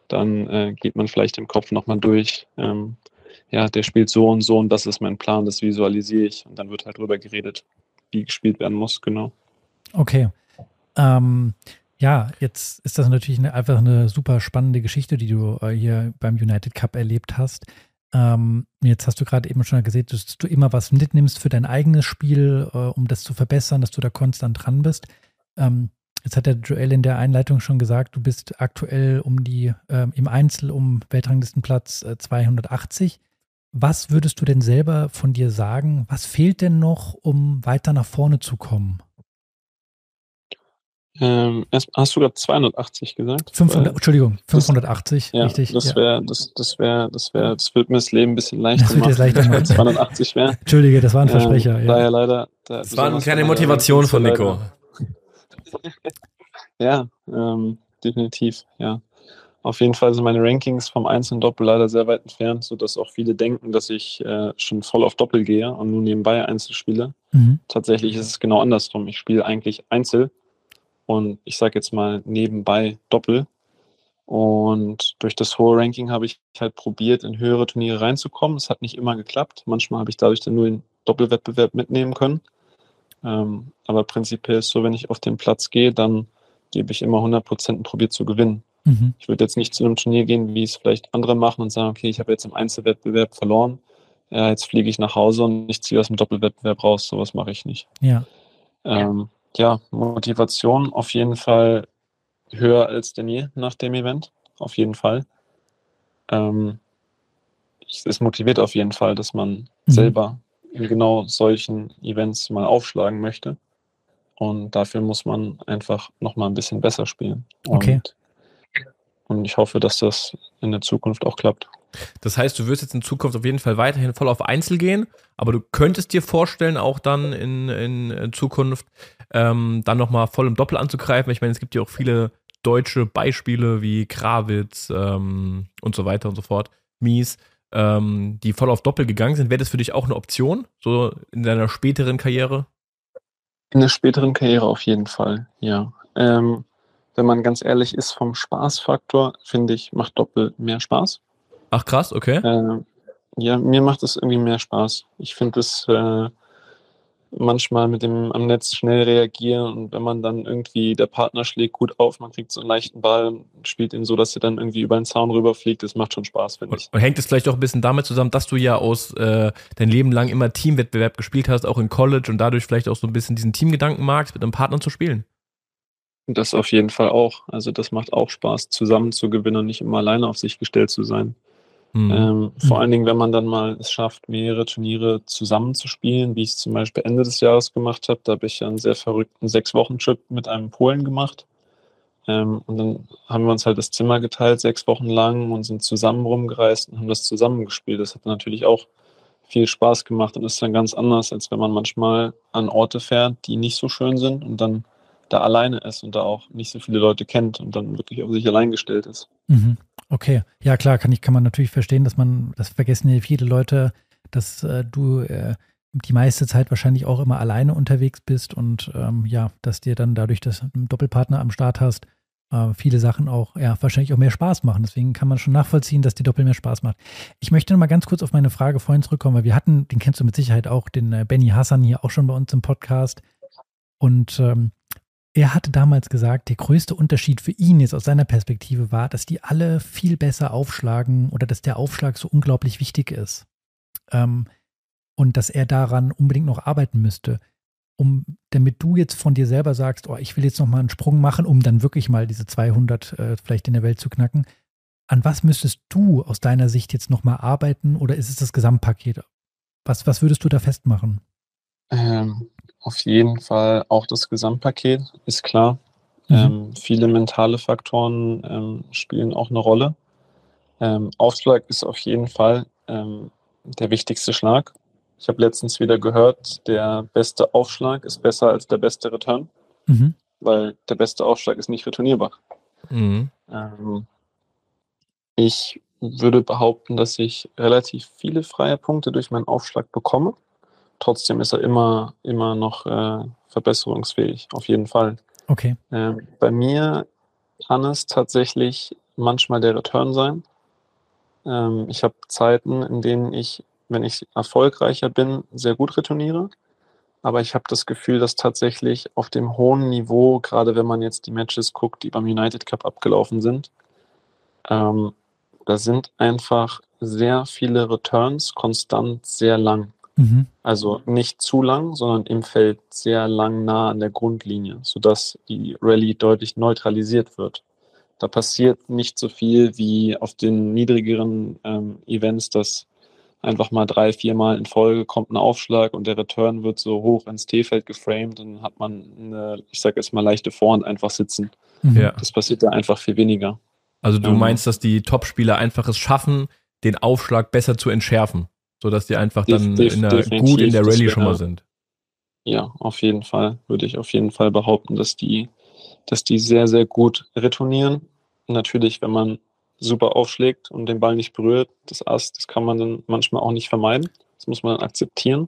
dann äh, geht man vielleicht im Kopf nochmal durch. Ähm, ja, der spielt so und so und das ist mein Plan, das visualisiere ich. Und dann wird halt drüber geredet, wie gespielt werden muss, genau. Okay. Ähm, ja, jetzt ist das natürlich eine, einfach eine super spannende Geschichte, die du äh, hier beim United Cup erlebt hast. Ähm, jetzt hast du gerade eben schon gesehen, dass du immer was mitnimmst für dein eigenes Spiel, äh, um das zu verbessern, dass du da konstant dran bist. Ähm, jetzt hat der Joel in der Einleitung schon gesagt, du bist aktuell um die äh, im Einzel um Weltranglistenplatz äh, 280. Was würdest du denn selber von dir sagen? Was fehlt denn noch, um weiter nach vorne zu kommen? Ähm, erst, hast du gerade 280 gesagt? 500, Entschuldigung, 580, das, ja, richtig. Das wäre, ja. das, das wäre, das wäre, das würde mir das Leben ein bisschen leichter das machen, leichter wenn 280 wäre. Entschuldige, das war ein ähm, Versprecher. Ähm, ja. Daher leider. Da, das war eine kleine Motivation von Nico. ja, ähm, definitiv, ja. Auf jeden Fall sind meine Rankings vom Einzel und Doppel leider sehr weit entfernt, sodass auch viele denken, dass ich äh, schon voll auf Doppel gehe und nun nebenbei Einzel spiele. Mhm. Tatsächlich ist es genau andersrum. Ich spiele eigentlich Einzel und ich sage jetzt mal nebenbei Doppel. Und durch das hohe Ranking habe ich halt probiert, in höhere Turniere reinzukommen. Es hat nicht immer geklappt. Manchmal habe ich dadurch dann nur den Doppelwettbewerb mitnehmen können. Ähm, aber prinzipiell ist so, wenn ich auf den Platz gehe, dann gebe ich immer 100 Prozent und probiere zu gewinnen. Mhm. Ich würde jetzt nicht zu einem Turnier gehen, wie es vielleicht andere machen und sagen, okay, ich habe jetzt im Einzelwettbewerb verloren. Ja, jetzt fliege ich nach Hause und ich ziehe aus dem Doppelwettbewerb raus. Sowas mache ich nicht. Ja. Ähm, ja, Motivation auf jeden Fall höher als denn je nach dem Event. Auf jeden Fall. Ähm, es motiviert auf jeden Fall, dass man mhm. selber in genau solchen Events mal aufschlagen möchte. Und dafür muss man einfach nochmal ein bisschen besser spielen. Und, okay. und ich hoffe, dass das in der Zukunft auch klappt. Das heißt, du wirst jetzt in Zukunft auf jeden Fall weiterhin voll auf Einzel gehen, aber du könntest dir vorstellen, auch dann in, in Zukunft ähm, dann nochmal voll im Doppel anzugreifen. Ich meine, es gibt ja auch viele deutsche Beispiele wie Krawitz ähm, und so weiter und so fort, Mies, ähm, die voll auf Doppel gegangen sind. Wäre das für dich auch eine Option, so in deiner späteren Karriere? In der späteren Karriere auf jeden Fall, ja. Ähm, wenn man ganz ehrlich ist, vom Spaßfaktor, finde ich, macht Doppel mehr Spaß. Ach krass, okay. Äh, ja, mir macht es irgendwie mehr Spaß. Ich finde es äh, manchmal mit dem am Netz schnell reagieren und wenn man dann irgendwie, der Partner schlägt gut auf, man kriegt so einen leichten Ball und spielt ihn so, dass er dann irgendwie über den Zaun rüberfliegt, das macht schon Spaß, finde ich. Und hängt es vielleicht auch ein bisschen damit zusammen, dass du ja aus äh, dein Leben lang immer Teamwettbewerb gespielt hast, auch in College und dadurch vielleicht auch so ein bisschen diesen Teamgedanken magst, mit einem Partner zu spielen? Das auf jeden Fall auch. Also das macht auch Spaß, zusammen zu gewinnen und nicht immer alleine auf sich gestellt zu sein. Mhm. Ähm, vor mhm. allen Dingen, wenn man dann mal es schafft, mehrere Turniere zusammenzuspielen, wie ich es zum Beispiel Ende des Jahres gemacht habe. Da habe ich einen sehr verrückten Sechs-Wochen-Trip mit einem Polen gemacht. Ähm, und dann haben wir uns halt das Zimmer geteilt, sechs Wochen lang und sind zusammen rumgereist und haben das zusammengespielt. Das hat natürlich auch viel Spaß gemacht und ist dann ganz anders, als wenn man manchmal an Orte fährt, die nicht so schön sind und dann da alleine ist und da auch nicht so viele Leute kennt und dann wirklich auf sich allein gestellt ist. Mhm. Okay, ja klar, kann ich kann man natürlich verstehen, dass man, das vergessen ja viele Leute, dass äh, du äh, die meiste Zeit wahrscheinlich auch immer alleine unterwegs bist und ähm, ja, dass dir dann dadurch, dass du einen Doppelpartner am Start hast, äh, viele Sachen auch, ja, wahrscheinlich auch mehr Spaß machen. Deswegen kann man schon nachvollziehen, dass die Doppel mehr Spaß macht. Ich möchte noch mal ganz kurz auf meine Frage vorhin zurückkommen, weil wir hatten, den kennst du mit Sicherheit auch, den äh, Benny Hassan hier auch schon bei uns im Podcast. Und ähm, er hatte damals gesagt, der größte Unterschied für ihn jetzt aus seiner Perspektive war, dass die alle viel besser aufschlagen oder dass der Aufschlag so unglaublich wichtig ist. Ähm, und dass er daran unbedingt noch arbeiten müsste. Um, damit du jetzt von dir selber sagst, oh, ich will jetzt noch mal einen Sprung machen, um dann wirklich mal diese 200 äh, vielleicht in der Welt zu knacken. An was müsstest du aus deiner Sicht jetzt noch mal arbeiten oder ist es das Gesamtpaket? Was, was würdest du da festmachen? Ähm, auf jeden Fall auch das Gesamtpaket, ist klar. Mhm. Ähm, viele mentale Faktoren ähm, spielen auch eine Rolle. Ähm, Aufschlag ist auf jeden Fall ähm, der wichtigste Schlag. Ich habe letztens wieder gehört, der beste Aufschlag ist besser als der beste Return, mhm. weil der beste Aufschlag ist nicht returnierbar. Mhm. Ähm, ich würde behaupten, dass ich relativ viele freie Punkte durch meinen Aufschlag bekomme trotzdem ist er immer, immer noch äh, verbesserungsfähig, auf jeden Fall. Okay. Ähm, bei mir kann es tatsächlich manchmal der Return sein. Ähm, ich habe Zeiten, in denen ich, wenn ich erfolgreicher bin, sehr gut returniere. Aber ich habe das Gefühl, dass tatsächlich auf dem hohen Niveau, gerade wenn man jetzt die Matches guckt, die beim United Cup abgelaufen sind, ähm, da sind einfach sehr viele Returns konstant sehr lang. Mhm. Also nicht zu lang, sondern im Feld sehr lang nah an der Grundlinie, sodass die Rallye deutlich neutralisiert wird. Da passiert nicht so viel wie auf den niedrigeren ähm, Events, dass einfach mal drei, vier Mal in Folge kommt ein Aufschlag und der Return wird so hoch ins T-Feld geframed und dann hat man eine, ich sage jetzt mal, leichte Vorhand einfach sitzen. Mhm. Ja. Das passiert da einfach viel weniger. Also du ähm, meinst, dass die Top-Spieler einfach es schaffen, den Aufschlag besser zu entschärfen? Sodass die einfach dann Def in der, gut in der Rallye schon mal sind. Ja, auf jeden Fall. Würde ich auf jeden Fall behaupten, dass die, dass die sehr, sehr gut retournieren. Natürlich, wenn man super aufschlägt und den Ball nicht berührt, das Ass, das kann man dann manchmal auch nicht vermeiden. Das muss man akzeptieren.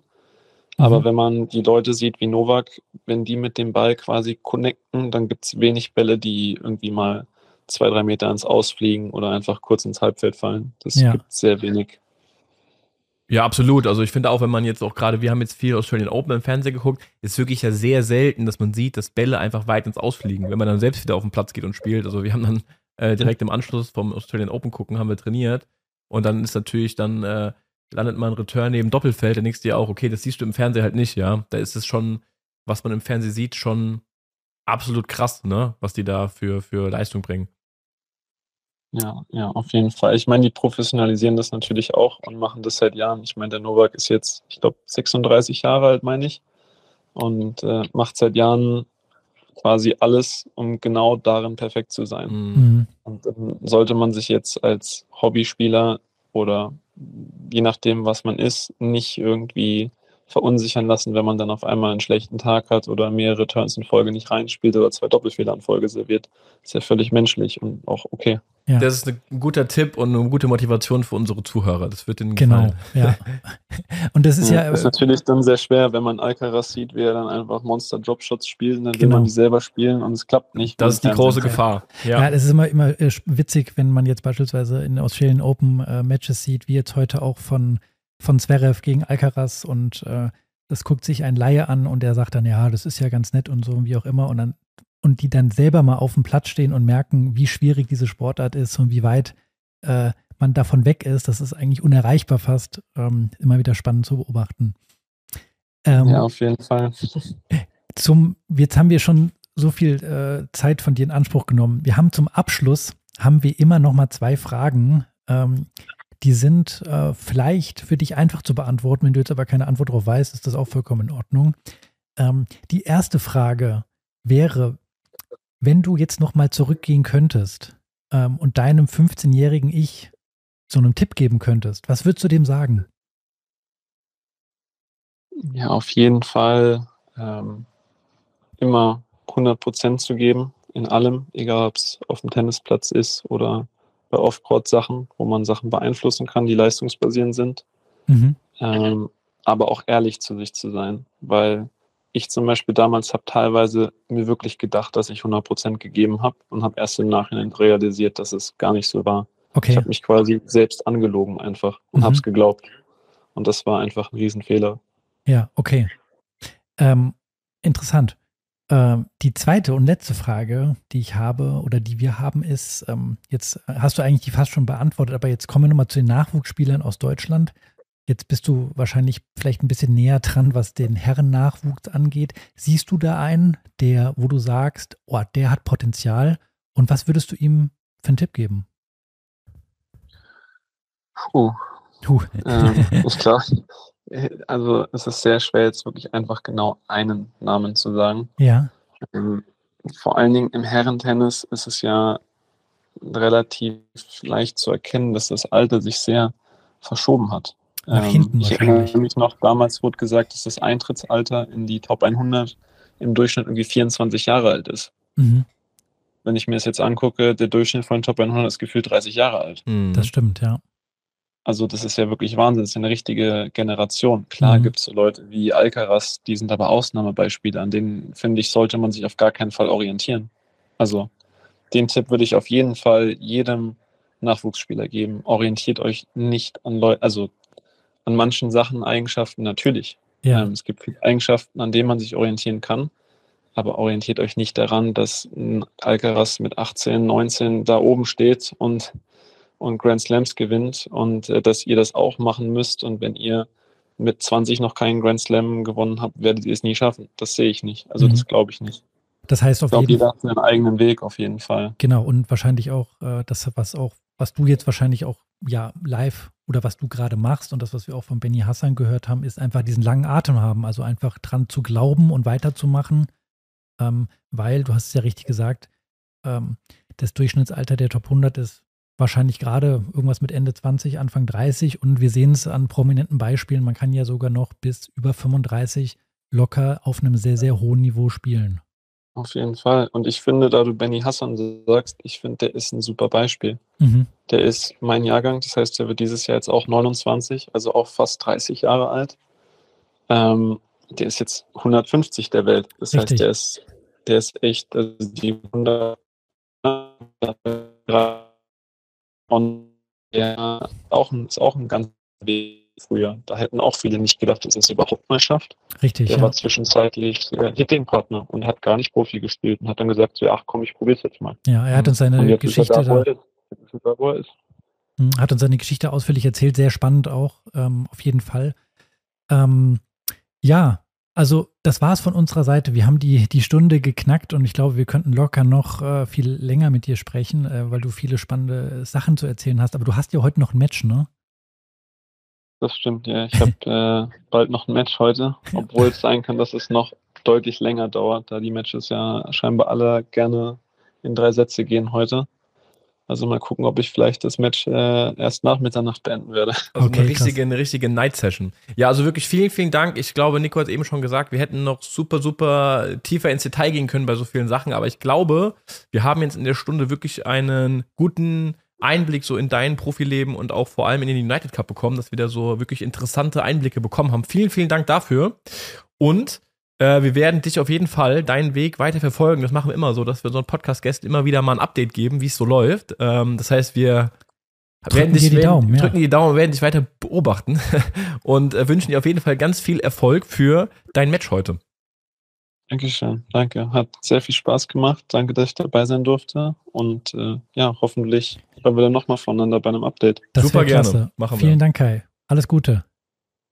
Aber mhm. wenn man die Leute sieht wie Novak, wenn die mit dem Ball quasi connecten, dann gibt es wenig Bälle, die irgendwie mal zwei, drei Meter ins Ausfliegen oder einfach kurz ins Halbfeld fallen. Das ja. gibt sehr wenig. Ja, absolut. Also ich finde auch, wenn man jetzt auch gerade, wir haben jetzt viel Australian Open im Fernsehen geguckt, ist wirklich ja sehr selten, dass man sieht, dass Bälle einfach weit ins Ausfliegen, wenn man dann selbst wieder auf den Platz geht und spielt. Also wir haben dann äh, direkt im Anschluss vom Australian Open gucken, haben wir trainiert. Und dann ist natürlich, dann äh, landet man Return neben Doppelfeld, denkst du dir auch, okay, das siehst du im Fernsehen halt nicht, ja. Da ist es schon, was man im Fernsehen sieht, schon absolut krass, ne, was die da für, für Leistung bringen. Ja, ja, auf jeden Fall. Ich meine, die professionalisieren das natürlich auch und machen das seit Jahren. Ich meine, der Novak ist jetzt, ich glaube, 36 Jahre alt, meine ich, und äh, macht seit Jahren quasi alles, um genau darin perfekt zu sein. Mhm. Und dann sollte man sich jetzt als Hobbyspieler oder je nachdem, was man ist, nicht irgendwie verunsichern lassen, wenn man dann auf einmal einen schlechten Tag hat oder mehrere Turns in Folge nicht reinspielt oder zwei Doppelfehler in Folge serviert. Das ist ja völlig menschlich und auch okay. Ja. Das ist ein guter Tipp und eine gute Motivation für unsere Zuhörer. Das wird ihnen genau, gefallen. ja. Und das ist ja, ja Das ist natürlich dann sehr schwer, wenn man Alcaraz sieht, wie er dann einfach Monster Dropshots spielt und dann genau. will man die selber spielen und es klappt nicht. Das ist die große Gefahr. Ja. ja, das ist immer, immer äh, witzig, wenn man jetzt beispielsweise in Australian Open äh, Matches sieht, wie jetzt heute auch von von Zverev gegen Alcaraz und äh, das guckt sich ein Laie an und der sagt dann, ja, das ist ja ganz nett und so wie auch immer und dann und die dann selber mal auf dem Platz stehen und merken, wie schwierig diese Sportart ist und wie weit äh, man davon weg ist, das ist eigentlich unerreichbar fast, ähm, immer wieder spannend zu beobachten. Ähm, ja, auf jeden Fall. Zum, jetzt haben wir schon so viel äh, Zeit von dir in Anspruch genommen. Wir haben zum Abschluss, haben wir immer noch mal zwei Fragen, ähm, Die sind äh, vielleicht für dich einfach zu beantworten. Wenn du jetzt aber keine Antwort darauf weißt, ist das auch vollkommen in Ordnung. Ähm, die erste Frage wäre, wenn du jetzt nochmal zurückgehen könntest ähm, und deinem 15-jährigen Ich so einen Tipp geben könntest, was würdest du dem sagen? Ja, auf jeden Fall ähm, immer 100 Prozent zu geben in allem, egal ob es auf dem Tennisplatz ist oder bei Off-Court-Sachen, wo man Sachen beeinflussen kann, die leistungsbasierend sind. Mhm. Ähm, aber auch ehrlich zu sich zu sein, weil ich zum Beispiel damals habe teilweise mir wirklich gedacht, dass ich 100 Prozent gegeben habe und habe erst im Nachhinein realisiert, dass es gar nicht so war. Okay. Ich habe mich quasi selbst angelogen einfach und mhm. habe es geglaubt. Und das war einfach ein Riesenfehler. Ja, okay. Ähm, interessant. Ähm, die zweite und letzte Frage, die ich habe oder die wir haben, ist, ähm, jetzt hast du eigentlich die fast schon beantwortet, aber jetzt kommen wir nochmal zu den Nachwuchsspielern aus Deutschland. Jetzt bist du wahrscheinlich vielleicht ein bisschen näher dran, was den Herrennachwuchs angeht. Siehst du da einen, der, wo du sagst, oh, der hat Potenzial und was würdest du ihm für einen Tipp geben? Puh. Puh. Ähm, ist klar. Also es ist sehr schwer, jetzt wirklich einfach genau einen Namen zu sagen. Ja. Ähm, vor allen Dingen im Herrentennis ist es ja relativ leicht zu erkennen, dass das Alter sich sehr verschoben hat. Nach ähm, hinten ich erinnere mich noch, damals wurde gesagt, dass das Eintrittsalter in die Top 100 im Durchschnitt irgendwie 24 Jahre alt ist. Mhm. Wenn ich mir das jetzt angucke, der Durchschnitt von Top 100 ist gefühlt 30 Jahre alt. Mhm. Das stimmt, ja. Also das ist ja wirklich Wahnsinn, das ist eine richtige Generation. Klar mhm. gibt es so Leute wie Alcaraz, die sind aber Ausnahmebeispiele, an denen, finde ich, sollte man sich auf gar keinen Fall orientieren. Also den Tipp würde ich auf jeden Fall jedem Nachwuchsspieler geben. Orientiert euch nicht an Leute, also an manchen Sachen, Eigenschaften natürlich. Ja. Ähm, es gibt viele Eigenschaften, an denen man sich orientieren kann, aber orientiert euch nicht daran, dass ein Alcaraz mit 18, 19 da oben steht und und Grand Slams gewinnt und äh, dass ihr das auch machen müsst. Und wenn ihr mit 20 noch keinen Grand Slam gewonnen habt, werdet ihr es nie schaffen. Das sehe ich nicht. Also mhm. das glaube ich nicht. Das heißt auf ich glaube, jeder hat seinen eigenen Weg auf jeden Fall. Genau und wahrscheinlich auch äh, das, was auch, was du jetzt wahrscheinlich auch ja live oder was du gerade machst und das, was wir auch von Benny Hassan gehört haben, ist einfach diesen langen Atem haben, also einfach dran zu glauben und weiterzumachen, ähm, weil du hast es ja richtig gesagt, ähm, das Durchschnittsalter der Top 100 ist wahrscheinlich gerade irgendwas mit Ende 20, Anfang 30 und wir sehen es an prominenten Beispielen, man kann ja sogar noch bis über 35 locker auf einem sehr, sehr hohen Niveau spielen. Auf jeden Fall. Und ich finde, da du Benny Hassan sagst, ich finde, der ist ein super Beispiel. Mhm. Der ist mein Jahrgang, das heißt, der wird dieses Jahr jetzt auch 29, also auch fast 30 Jahre alt. Ähm, der ist jetzt 150 der Welt. Das Richtig. heißt, der ist, der ist echt, also die 100 und der auch, ist auch ein ganz Weg früher. Da hätten auch viele nicht gedacht, dass er es überhaupt mal schafft. Richtig. Der ja. war zwischenzeitlich äh, Hitting-Partner und hat gar nicht Profi gespielt und hat dann gesagt, so, ach komm, ich probier's jetzt mal. Ja, er hat uns seine Geschichte da, da hm, hat uns seine Geschichte ausführlich erzählt, sehr spannend auch, ähm, auf jeden Fall. Ähm, ja, also, das war es von unserer Seite. Wir haben die, die Stunde geknackt und ich glaube, wir könnten locker noch äh, viel länger mit dir sprechen, äh, weil du viele spannende Sachen zu erzählen hast. Aber du hast ja heute noch ein Match, ne? Das stimmt, ja. Ich habe äh, bald noch ein Match heute, obwohl es sein kann, dass es noch deutlich länger dauert, da die Matches ja scheinbar alle gerne in drei Sätze gehen heute. Also mal gucken, ob ich vielleicht das Match äh, erst nach Mitternacht beenden werde. Also okay, eine richtige, eine richtige Night-Session. Ja, also wirklich vielen, vielen Dank. Ich glaube, Nico hat eben schon gesagt, wir hätten noch super, super tiefer ins Detail gehen können bei so vielen Sachen. Aber ich glaube, wir haben jetzt in der Stunde wirklich einen guten Einblick so in dein Profileben und auch vor allem in den United Cup bekommen, dass wir da so wirklich interessante Einblicke bekommen haben. Vielen, vielen Dank dafür. Und äh, wir werden dich auf jeden Fall deinen Weg weiter verfolgen. Das machen wir immer so, dass wir so einen Podcast-Gästen immer wieder mal ein Update geben, wie es so läuft. Ähm, das heißt, wir drücken werden dich, die werden, Daumen, ja. drücken die Daumen, werden dich weiter beobachten und äh, wünschen dir auf jeden Fall ganz viel Erfolg für dein Match heute. Dankeschön, danke. Hat sehr viel Spaß gemacht. Danke, dass ich dabei sein durfte. Und äh, ja, hoffentlich hören wir dann nochmal voneinander bei einem Update. Das Super gerne. Machen wir. Vielen Dank, Kai. Alles Gute.